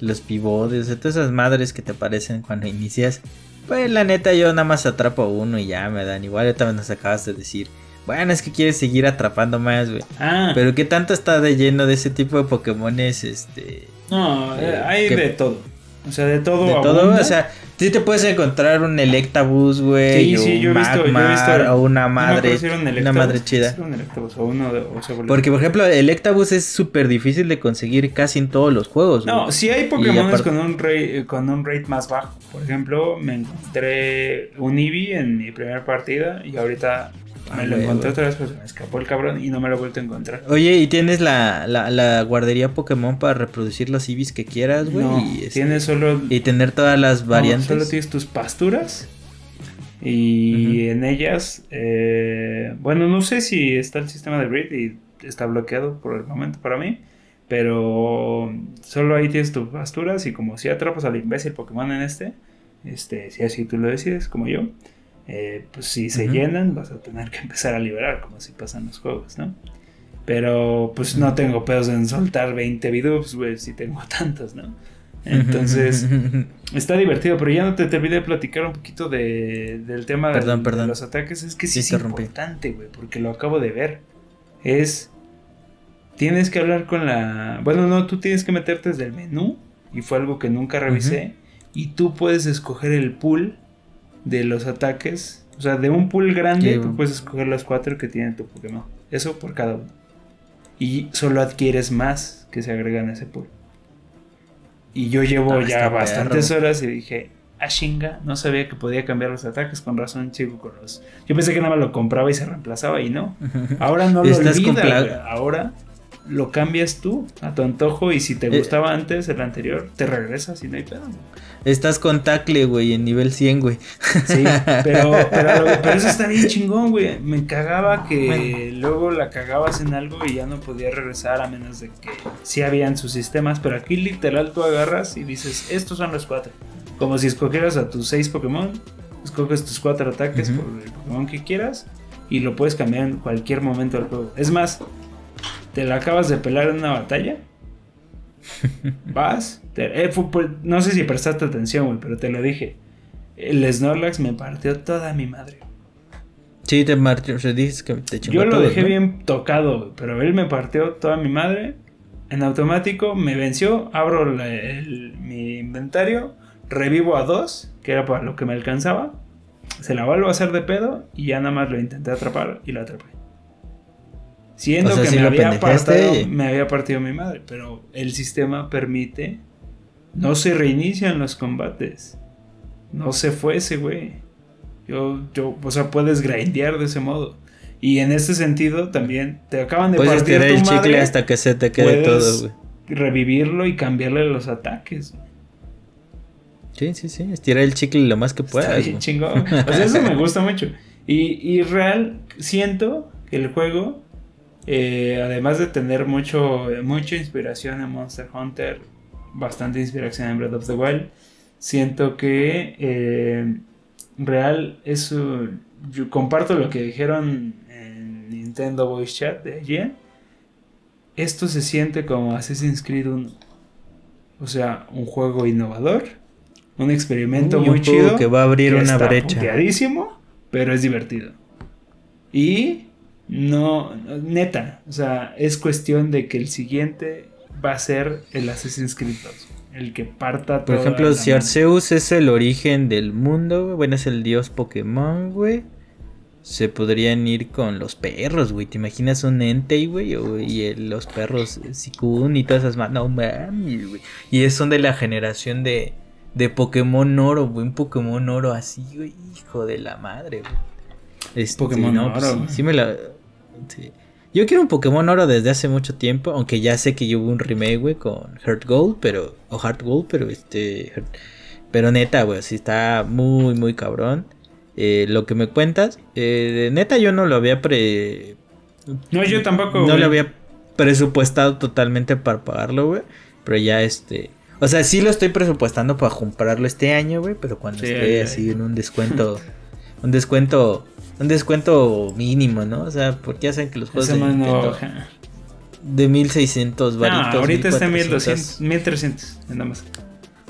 los pivotes, todas esas madres que te aparecen cuando inicias. Pues la neta yo nada más atrapo uno y ya me dan igual. Ahorita nos acabas de decir. Bueno, es que quieres seguir atrapando más, güey. Ah. Pero qué tanto está de lleno de ese tipo de Pokémones, este. No, eh, hay que, de todo. O sea, de todo. De todo, o sea, sí te puedes encontrar un Electabuzz, güey. Sí, sí, yo he visto, yo he visto. O una madre. No un una madre chida. Un o uno de, o sea, Porque, por ejemplo, el Electabuzz es súper difícil de conseguir casi en todos los juegos. No, güey. sí hay Pokémon con un rate, con un rate más bajo. Por ejemplo, me encontré un Eevee en mi primera partida y ahorita Me Ah, lo güey, encontré otra vez, pues me escapó el cabrón y no me lo he vuelto a encontrar. Oye, ¿y tienes la, la, la guardería Pokémon para reproducir los Eevees que quieras, güey? No, y, este, tienes solo. y tener todas las no, variantes. solo tienes tus pasturas. Y en ellas. eh, bueno, no sé si está el sistema de breed y está bloqueado por el momento para mí. Pero solo ahí tienes tus pasturas. Y como si atrapas al imbécil Pokémon en este. Este, si así tú lo decides, como yo. Eh, pues si se llenan, vas a tener que empezar a liberar, como si pasan los juegos, ¿no? Pero pues no tengo pedos en soltar 20 videos, güey, si tengo tantos, ¿no? Entonces, está divertido, pero ya no te terminé de platicar un poquito de, del tema de- Perdón, de, perdón. los ataques. Es que sí Sí, es importante, güey, porque lo acabo de ver. Es. Tienes que hablar con la. Bueno, no, tú tienes que meterte desde el menú. Y fue algo que nunca revisé. Y tú puedes escoger el pool de los ataques. O sea, de un pool grande, tú puedes escoger los cuatro que tiene tu Pokémon. Eso por cada uno. Y solo adquieres más que se agregan a ese pool. Y yo llevo Ah, ya bastantes perro. horas y dije, ah, chinga, no sabía que podía cambiar los ataques. Con razón, chico, con los. Yo pensé que nada más lo compraba y se reemplazaba y no. Ahora no lo olvida. Ahora lo cambias tú a tu antojo y si te Eh. gustaba antes el anterior, te regresas y no hay pedo. Estás con tacle, güey, en nivel 100, güey. Sí, pero, pero, pero eso está bien chingón, güey. Me cagaba que luego la cagabas en algo y ya no podía regresar a menos de que sí habían sus sistemas. Pero aquí literal tú agarras y dices, estos son los cuatro. Como si escogieras a tus seis Pokémon, escoges tus cuatro ataques por el Pokémon que quieras y lo puedes cambiar en cualquier momento del juego. Es más, te la acabas de pelar en una batalla. Vas, te- eh, fue por- no sé si prestaste atención, güey, pero te lo dije. El Snorlax me partió toda mi madre. Sí, te marchó, o sea, dices que te Yo lo dejé ¿no? bien tocado, pero él me partió toda mi madre. En automático me venció, abro la- el- mi inventario, revivo a dos, que era para lo que me alcanzaba. Se la vuelvo a hacer de pedo y ya nada más lo intenté atrapar y lo atrapé. Siendo O sea, que me, había partido, y- me había partido mi madre, pero el sistema permite. No se reinician los combates. No se fue ese güey. Yo, yo, o sea, puedes grindear de ese modo. Y en ese sentido también te acaban de Puedes partir estirar tu el chicle madre, hasta que se te quede todo, güey. revivirlo y cambiarle los ataques. Sí, sí, sí. Estirar el chicle lo más que Está puedas, bien güey. chingón. O sea, eso me gusta mucho. Y, y real, siento que el juego, eh, además de tener mucho, mucha inspiración en Monster Hunter, bastante inspiración en Breath of the Wild, siento que eh, real es un- yo comparto lo que dijeron en Nintendo Voice Chat de ayer. Esto se siente como Assassin's Creed 1. O sea, un juego innovador, un experimento Uy, muy chido que va a abrir que una está brecha. pero es divertido. Y no, neta, o sea, es cuestión de que el siguiente va a ser el Assassin's Creed 2, el que parta Por toda ejemplo, si. Arceus es el origen del mundo, bueno, es el dios Pokémon, güey. Se podrían ir con los perros, güey. ¿Te imaginas un Entei, güey? Y el- los perros eh, Suicune y todas esas más. No mames, güey. Y es- son de la generación de, de Pokémon Oro, güey. Un Pokémon Oro así, güey. Hijo de la madre, güey. Este, Pokémon no, pues Oro, sí me la. Sí. Yo quiero un Pokémon Oro desde hace mucho tiempo, aunque ya sé que hubo un remake, güey, con Heart Gold, pero. O Heart Gold, pero este. Heart- pero neta, güey, sí está muy, muy cabrón. Eh, lo que me cuentas, eh, neta, yo no lo había pre. No, yo tampoco. No güey. lo había presupuestado totalmente para pagarlo, güey. Pero ya este. O sea, sí lo estoy presupuestando para comprarlo este año, güey. Pero cuando Sí, esté así en un descuento. un descuento. Un descuento mínimo, ¿no? O sea, porque ya saben que los juegos Ese de no, Nintendo de 1600 No, varitos. ahorita está en 1400. 1200, 1300, nada más.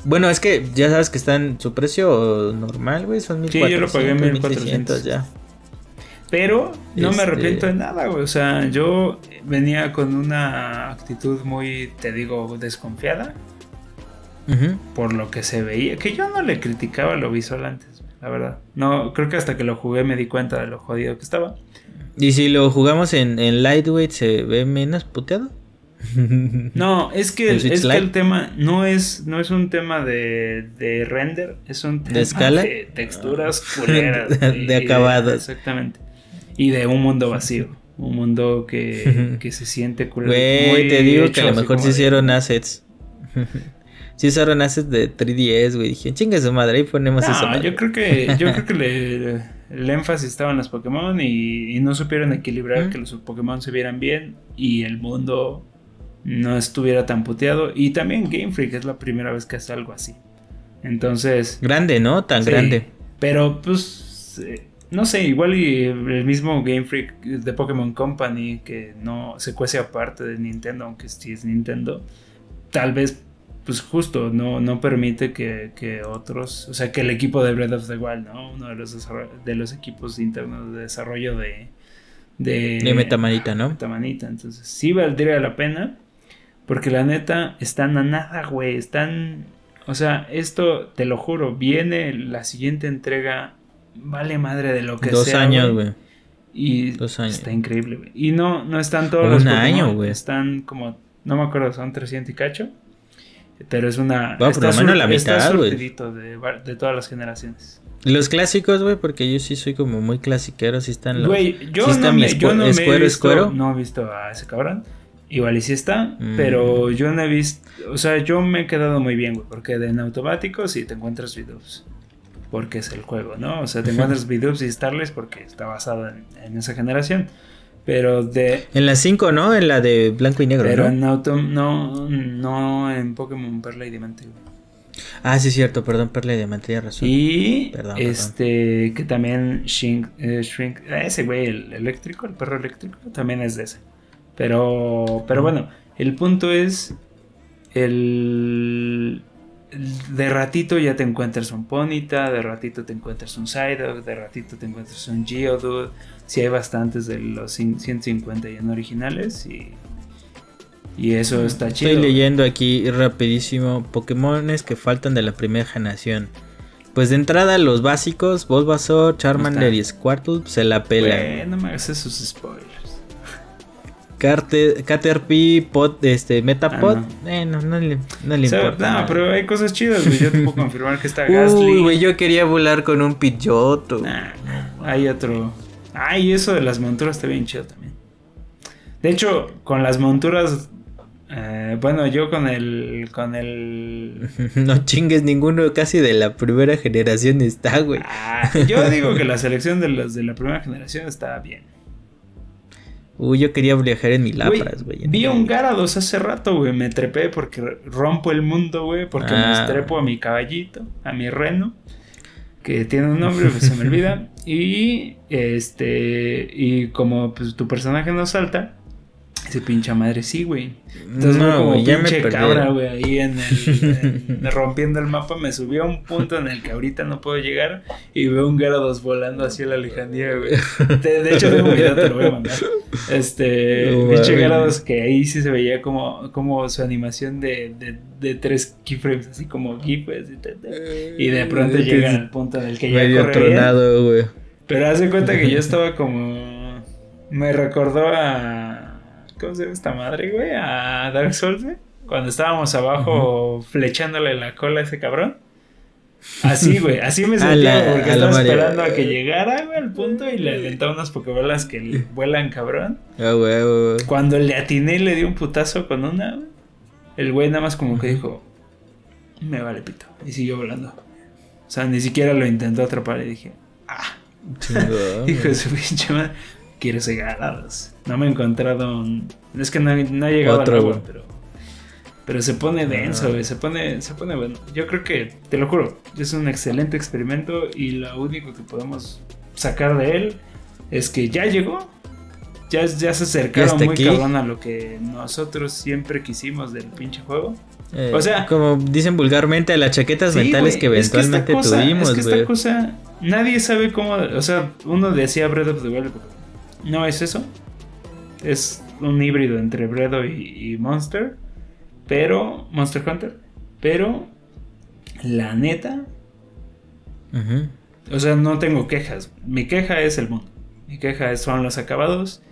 Bueno, es que ya sabes que está en su precio normal, güey. Son Sí, 1400, yo lo pagué en 1600 ya. Pero no me Este- arrepiento de nada, güey. O sea, yo venía con una actitud muy, te digo, desconfiada. Ujú. por lo que se veía, que yo no le criticaba lo visual antes, la verdad. No, creo que hasta que lo jugué me di cuenta de lo jodido que estaba. Y si lo jugamos en, en lightweight, ¿se ve menos puteado? No, es que, ¿El es que el tema no es, no es un tema de, de render, es un tema escala? de texturas culeras. De- de acabados. exactamente. y de un mundo vacío. Un mundo que, que se siente cool. Güey, te digo que a lo mejor se hicieron assets. Sí usaron assets de 3DS, güey. Dije, chinga su madre, ahí ponemos eso. No, yo creo que, yo creo que le, el énfasis estaba en los Pokémon y, no supieron equilibrar que los Pokémon se vieran bien y el mundo no estuviera tan puteado. Y también Game Freak es la primera vez que hace algo así. Entonces. Grande, ¿no? Tan grande. Pero pues. Eh, no sé, igual y el mismo Game Freak de Pokémon Company, que no se cuece aparte de Nintendo, aunque sí es Nintendo, tal vez, pues justo, no, no permite que, otros, o sea, que el equipo de Breath of the Wild, ¿no? Uno de los, de los equipos internos de desarrollo de... De, de Metamanita, ¿no? Metamanita, entonces sí valdría la pena, porque la neta, están a nada, güey, están... O sea, esto, te lo juro, viene la siguiente entrega vale madre de lo que Dos sea. Dos años, güey. Y Dos años. está increíble, güey. Y no, no están todos los Un año, güey. Están como, no me acuerdo, son 300 y cacho. Pero es una. Bueno, por lo menos la mitad, güey. De, de todas las generaciones. Los clásicos, güey, porque yo sí soy como muy clasiquero, sí están los... Güey, yo, no me, yo no me he visto, no he visto a ese cabrón. Igual y sí está, mm. pero yo no he visto, o sea, yo me he quedado muy bien, güey, porque en automático sí te encuentras videos porque es el juego, ¿no? O sea, te encuentras videos y Starless porque está basado en, esa generación. Pero de. En la 5, ¿no? En la de blanco y negro. Pero en Auto, no, no en Pokémon Perla y Diamante. Ah, sí, cierto, perdón, Perla y Diamante, tienes razón. Y este, que también Shrink, eh, Shrink, ese güey, el eléctrico, el perro eléctrico, también es de ese. Pero, pero bueno, el punto es el, de ratito ya te encuentras un Ponita, de ratito te encuentras un Psyduck, de ratito te encuentras un Geodude. Si hay bastantes de los 150 en originales y, y eso está chido. Estoy leyendo aquí rapidísimo Pokémones que faltan de la primera generación. Pues de entrada los básicos, Bulbasaur, Charmander y Squirtle se la pelan. no me hagas esos spoilers. Caterpie, Pot, este, Metapod, ah, no. Eh, no, no, le, no le importa. No, pero hay cosas chidas, güey. Yo te puedo confirmar que está Gastly. Uy, güey, yo quería volar con un Pidgeotto. hay otro. Ay, eso de las monturas está bien chido también. De hecho, con las monturas. Eh, bueno, yo con el. Con el. no chingues, ninguno casi de la primera generación está, güey. Ah, yo digo que la selección de los de la primera generación está bien. Uy, yo quería viajar en mi Lapras, güey. Vi un Garados hace rato, güey. Me trepé porque rompo el mundo, güey. Porque me ah. trepo a mi caballito, a mi reno. Que tiene un nombre, pues se me olvida. Y este. Y como pues, tu personaje no salta, ese pincha madre sí, güey. Entonces, no, como pinche cabra, güey, ahí en el, rompiendo el mapa, me subí a un punto en el que ahorita no puedo llegar y veo un Garados volando hacia la lejanía, güey. De, hecho, tengo un video, te lo voy a mandar. Este, pinche Garados que ahí sí se veía como, como su animación de, de, de tres keyframes, así como gif, y, y de pronto llega al punto en el que ya Medio tronado, güey. Pero hace cuenta que yo estaba como... Me recordó a ¿Cómo se llama esta madre, güey? A Dark Souls, güey. Cuando estábamos abajo flechándole la cola a ese cabrón. Así, güey, así me sentía, porque estaba esperando a que llegara, güey, al punto y le aventaba unas pokebolas que vuelan cabrón. Ah, güey, güey. Cuando le atiné y le di un putazo con una, güey, el güey nada más como que dijo, me vale pito, y siguió volando. O sea, ni siquiera lo intentó atrapar y dije, ah, hijo de su pinche madre quiero ganados. No me he encontrado. Es que no, no he llegado Otro, pero. Pero se pone denso, güey. Se pone, se pone bueno. Yo creo que, te lo juro, es un excelente experimento y lo único que podemos sacar de él es que ya llegó. Ya, ya se acercaron muy cabrón a lo que nosotros siempre quisimos del pinche juego. Eh, o sea, como dicen vulgarmente, a las chaquetas mentales que eventualmente tuvimos, es que esta cosa, nadie sabe cómo. O sea, uno decía Breath of the Wild no es eso. Es un híbrido entre Bredo y, Monster. Pero. Monster Hunter. Pero. La neta. O sea, no tengo quejas. Mi queja es el mundo. Mi queja son los acabados.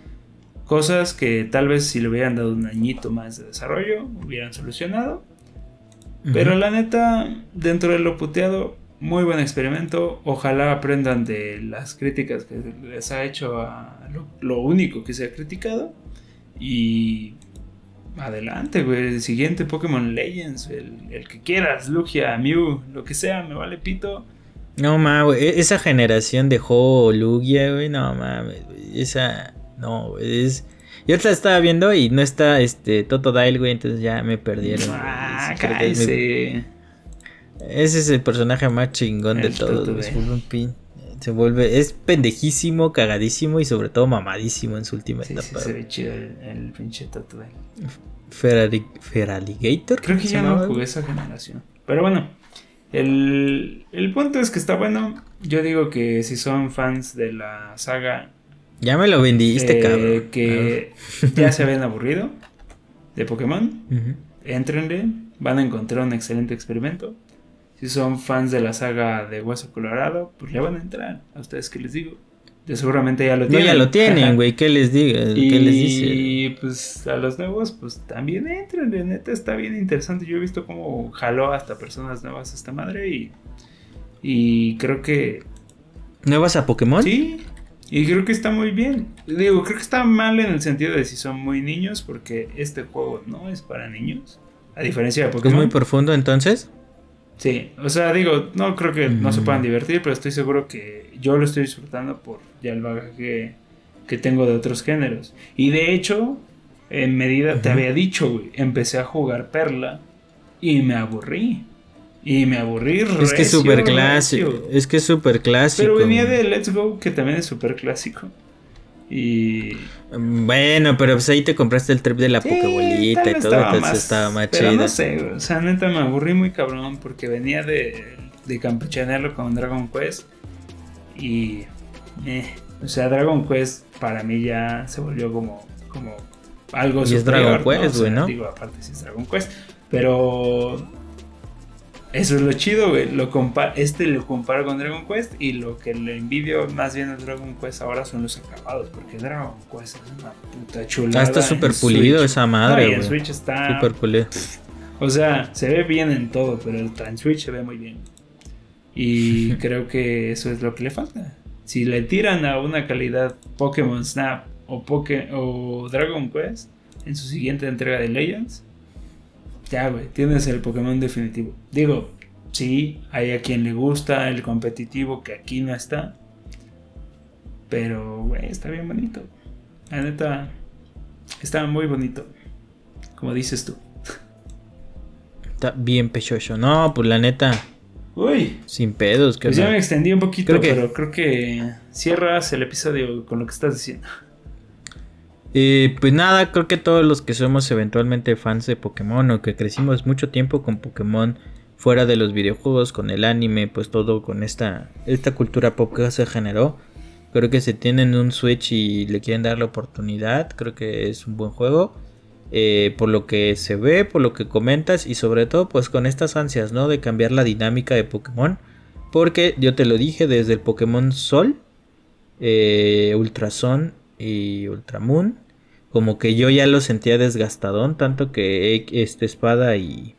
Cosas que tal vez si le hubieran dado un añito más de desarrollo hubieran solucionado. Pero la neta, dentro de lo puteado, muy buen experimento. Ojalá aprendan de las críticas que les ha hecho a lo, único que se ha criticado. Y adelante, güey. El siguiente Pokémon Legends, el, que quieras, Lugia, Mew, lo que sea, me vale pito. No mames, e-, esa generación de Ho, Lugia, güey, no mames, esa, no, es... Yo la estaba viendo y no está este Totodile, güey, entonces ya me perdieron. Ah, cállese. Ese es el personaje más chingón de todos. Se vuelve, es pendejísimo, cagadísimo y sobre todo mamadísimo en su última etapa. se ve chido el, pinche Totodile. Feraligator. Creo que ya no jugué esa generación. Pero bueno, el, el punto es que está bueno. Yo digo que si son fans de la saga. Ya me lo vendiste, eh, cabrón. Que ya se habían aburrido de Pokémon. Entrenle. Van a encontrar un excelente experimento. Si son fans de la saga de Hueso Colorado, pues le van a entrar. A ustedes que les digo. De seguramente ya lo tienen. No, ya lo tienen, güey. ¿Qué les diga? ¿Qué les dice? Y pues a los nuevos, pues también entren. De neta está bien interesante. Yo he visto cómo jaló hasta personas nuevas esta madre y. Y creo que. ¿Nuevas a Pokémon? Sí. Y creo que está muy bien. Digo, creo que está mal en el sentido de si son muy niños, porque este juego no es para niños. A diferencia de Pokémon. ¿Es muy profundo entonces? Sí, o sea, digo, no creo que no se puedan divertir, pero estoy seguro que yo lo estoy disfrutando por ya el bagaje que, tengo de otros géneros. Y de hecho, en medida, te había dicho, güey, empecé a jugar Perla y me aburrí. Y me aburrí. Es que es súper clásico. Es que es súper clásico. Pero venía de Let's Go, que también es súper clásico. Y. Bueno, pero pues ahí te compraste el trip de la sí, Pokébolita y todo, entonces estaba más pero No sé, o sea, neta me aburrí muy cabrón porque venía de, de campechanearlo con Dragon Quest. Y. Eh, o sea, Dragon Quest para mí ya se volvió como, como algo y es Dragon Quest, güey, ¿no? Digo, aparte si es Dragon Quest. Pero eso es lo chido, güey. Lo este lo comparo con Dragon Quest y lo que le envidio más bien a Dragon Quest ahora son los acabados, porque Dragon Quest es una puta chulada. Ah, está súper pulido esa madre, güey. Switch está súper pulido. O sea, se ve bien en todo, pero en Switch se ve muy bien. Y creo que eso es lo que le falta. Si le tiran a una calidad Pokémon Snap o, Poké o Dragon Quest en su siguiente entrega de Legends, ya, güey, tienes el Pokémon definitivo. Digo, sí, hay a quien le gusta el competitivo que aquí no está. Pero, güey, está bien bonito. La neta, está muy bonito. Como dices tú. Está bien pechocho. No, pues la neta. Uy. Sin pedos. Que pues ya me extendí un poquito, pero creo que cierras el episodio con lo que estás diciendo. Eh, pues nada, creo que todos los que somos eventualmente fans de Pokémon o que crecimos mucho tiempo con Pokémon fuera de los videojuegos, con el anime, pues todo con esta, esta cultura pop que se generó. Creo que si tienen un Switch y le quieren dar la oportunidad, creo que es un buen juego. Eh, por lo que se ve, por lo que comentas y sobre todo pues con estas ansias, ¿no? De cambiar la dinámica de Pokémon. Porque yo te lo dije desde el Pokémon Sol, eh, Ultrason y Ultramoon. Como que yo ya lo sentía desgastadón, tanto que este espada y,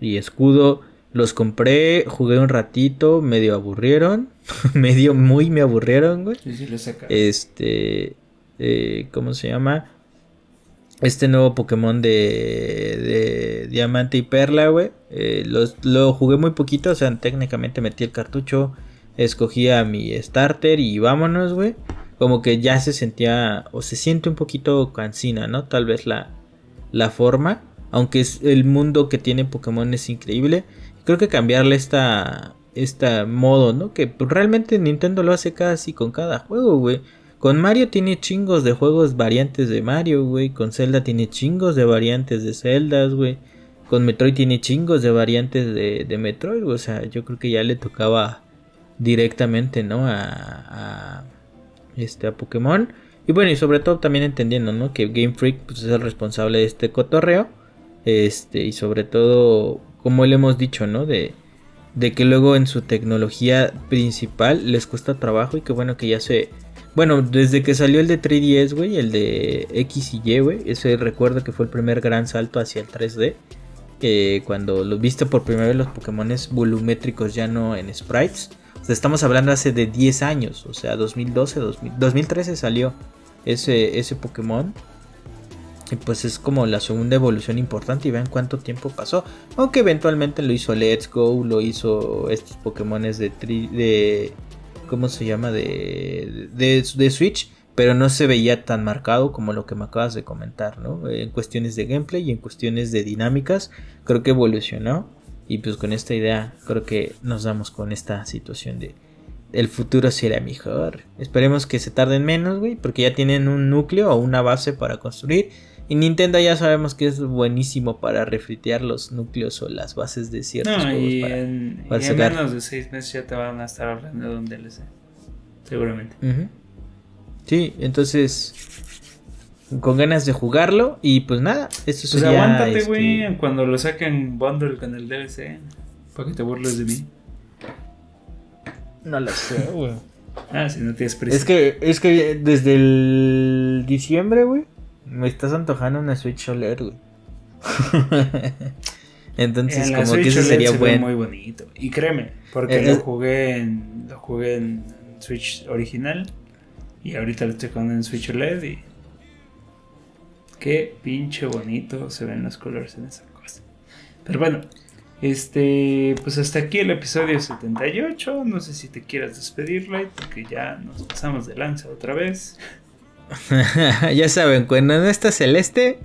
y escudo los compré, jugué un ratito, medio aburrieron, medio muy me aburrieron, güey. Sí, sí, lo este, eh, ¿cómo se llama? Este nuevo Pokémon de, de Diamante y Perla, güey. Eh, lo jugué muy poquito, o sea, técnicamente metí el cartucho, escogí a mi starter y vámonos, güey como que ya se sentía o se siente un poquito cansina, ¿no? Tal vez la, la forma, aunque es el mundo que tiene Pokémon es increíble. Creo que cambiarle esta, esta modo, ¿no? Que realmente Nintendo lo hace casi con cada juego, güey. Con Mario tiene chingos de juegos variantes de Mario, güey. Con Zelda tiene chingos de variantes de Zeldas, güey. Con Metroid tiene chingos de variantes de, Metroid, O sea, yo creo que ya le tocaba directamente, ¿no? a, este, a Pokémon. Y bueno, y sobre todo también entendiendo, ¿no? Que Game Freak pues, es el responsable de este cotorreo. Este, y sobre todo, como le hemos dicho, ¿no? De, de que luego en su tecnología principal les cuesta trabajo y que bueno que ya se... Bueno, desde que salió el de 3DS, güey, el de X y Y, güey, ese recuerdo que fue el primer gran salto hacia el 3D. que cuando lo viste por primera vez los Pokémones volumétricos ya no en sprites. Estamos hablando hace de 10 años, o sea, 2012, 2013 salió ese, ese Pokémon. Y pues es como la segunda evolución importante y vean cuánto tiempo pasó. Aunque eventualmente lo hizo Let's Go, lo hizo estos Pokémones de, de ¿cómo se llama? De, de, de, Switch. Pero no se veía tan marcado como lo que me acabas de comentar, ¿no? En cuestiones de gameplay y en cuestiones de dinámicas. Creo que evolucionó. Y pues con esta idea creo que nos damos con esta situación de el futuro será mejor. Esperemos que se tarden menos, güey, porque ya tienen un núcleo o una base para construir. Y Nintendo ya sabemos que es buenísimo para refritear los núcleos o las bases de ciertos no, juegos. Y, para, en, y en menos de seis meses ya te van a estar hablando de un DLC. Seguramente. Uh -huh. Sí, entonces. Con ganas de jugarlo. Y pues nada, esto Pues sería, aguántate, este, güey, cuando lo saquen bundle con el DLC. Para que te burles de mí. No lo sé, güey. Ah, si no tienes prisa. Es que, es que desde el diciembre, güey, me estás antojando una Switch OLED, güey. Entonces, En como Switch que ese OLED sería se muy bonito. Y créeme, porque Eh, lo jugué en lo jugué en Switch original y ahorita lo estoy jugando en Switch OLED y qué pinche bonito se ven los colores en esa cosa. Pero bueno, este, pues hasta aquí el episodio 78. No sé si te quieras despedir, Light, porque ya nos pasamos de lanza otra vez. ya saben, cuando no está celeste,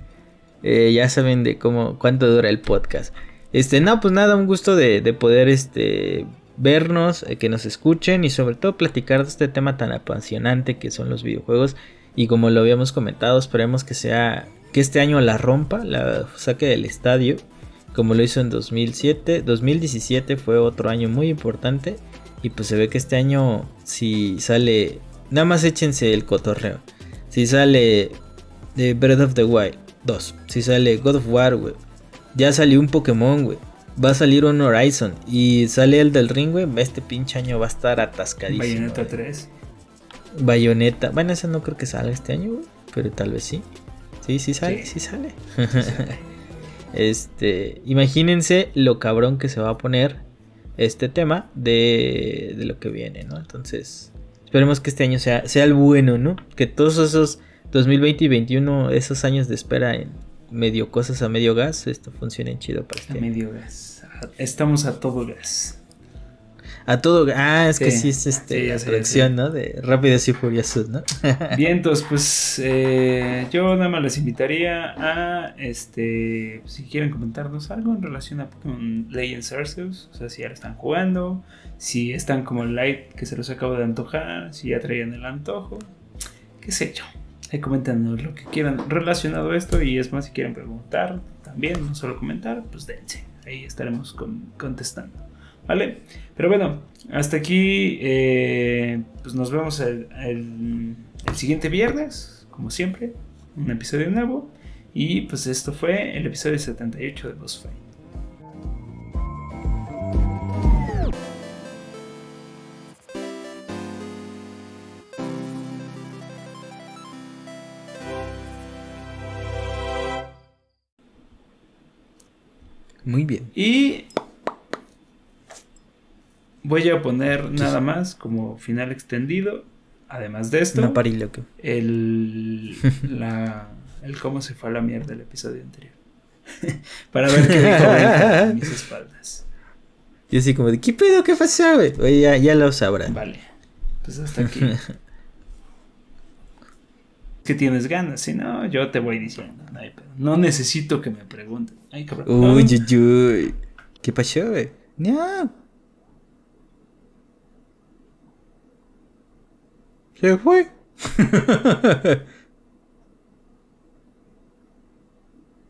eh, ya saben de cómo, cuánto dura el podcast. Este, no, pues nada, un gusto de, de poder este vernos, eh, que nos escuchen y sobre todo platicar de este tema tan apasionante que son los videojuegos. Y como lo habíamos comentado, esperemos que sea que este año la rompa, la saque del estadio, como lo hizo en 2007. 2017 fue otro año muy importante y pues se ve que este año si sale, nada más échense el cotorreo. Si sale de Breath of the Wild 2, si sale God of War, güey. Ya salió un Pokémon, güey. Va a salir un Horizon y sale el del ring, güey. Este pinche año va a estar atascadísimo. Bayonetta güey. 3. Bayonetta. Bueno, ese no creo que salga este año, güey. Pero tal vez sí. Sí, sí sale, Sí. sí, sale. este, imagínense lo cabrón que se va a poner este tema de, de lo que viene, ¿no? Entonces, esperemos que este año sea, sea el bueno, ¿no? Que todos esos 2020 y 2021, esos años de espera en medio cosas a medio gas, esto funcione chido para A este año. medio gas. Estamos a todo gas. A todo, ah, es que Sí, es este, sí, la traducción, ¿no? De Rápidos y Furiosos, ¿no? Bien, entonces, pues eh, yo nada más les invitaría a, este, si quieren comentarnos algo en relación a Pokémon Legends Arceus, o sea, si ya lo están jugando, si están como Light que se los acabo de antojar, si ya traían el antojo, qué sé yo. Ahí coméntanos lo que quieran relacionado a esto y es más, si quieren preguntar también, no solo comentar, pues dense, ahí estaremos con- contestando. ¿Vale? Pero bueno, hasta aquí. eh, pues nos vemos el, el- el siguiente viernes, como siempre. Un episodio nuevo. Y pues esto fue el episodio 78 de Boss Fight. Muy bien. Y voy a poner nada más como final extendido. Además de esto, parí loco. el, la, el cómo se fue a la mierda el episodio anterior. Para ver qué dijo mis espaldas. Y así como de, ¿qué pedo? ¿Qué pasó, güey? Oye, ya, ya lo sabrán. Vale, pues hasta aquí. que tienes ganas, si no, yo te voy diciendo. No, hay pedo. No necesito que me pregunten. Ay, cabrón. Uy, uy, uy. ¿Qué pasó, güey? No. Se fue.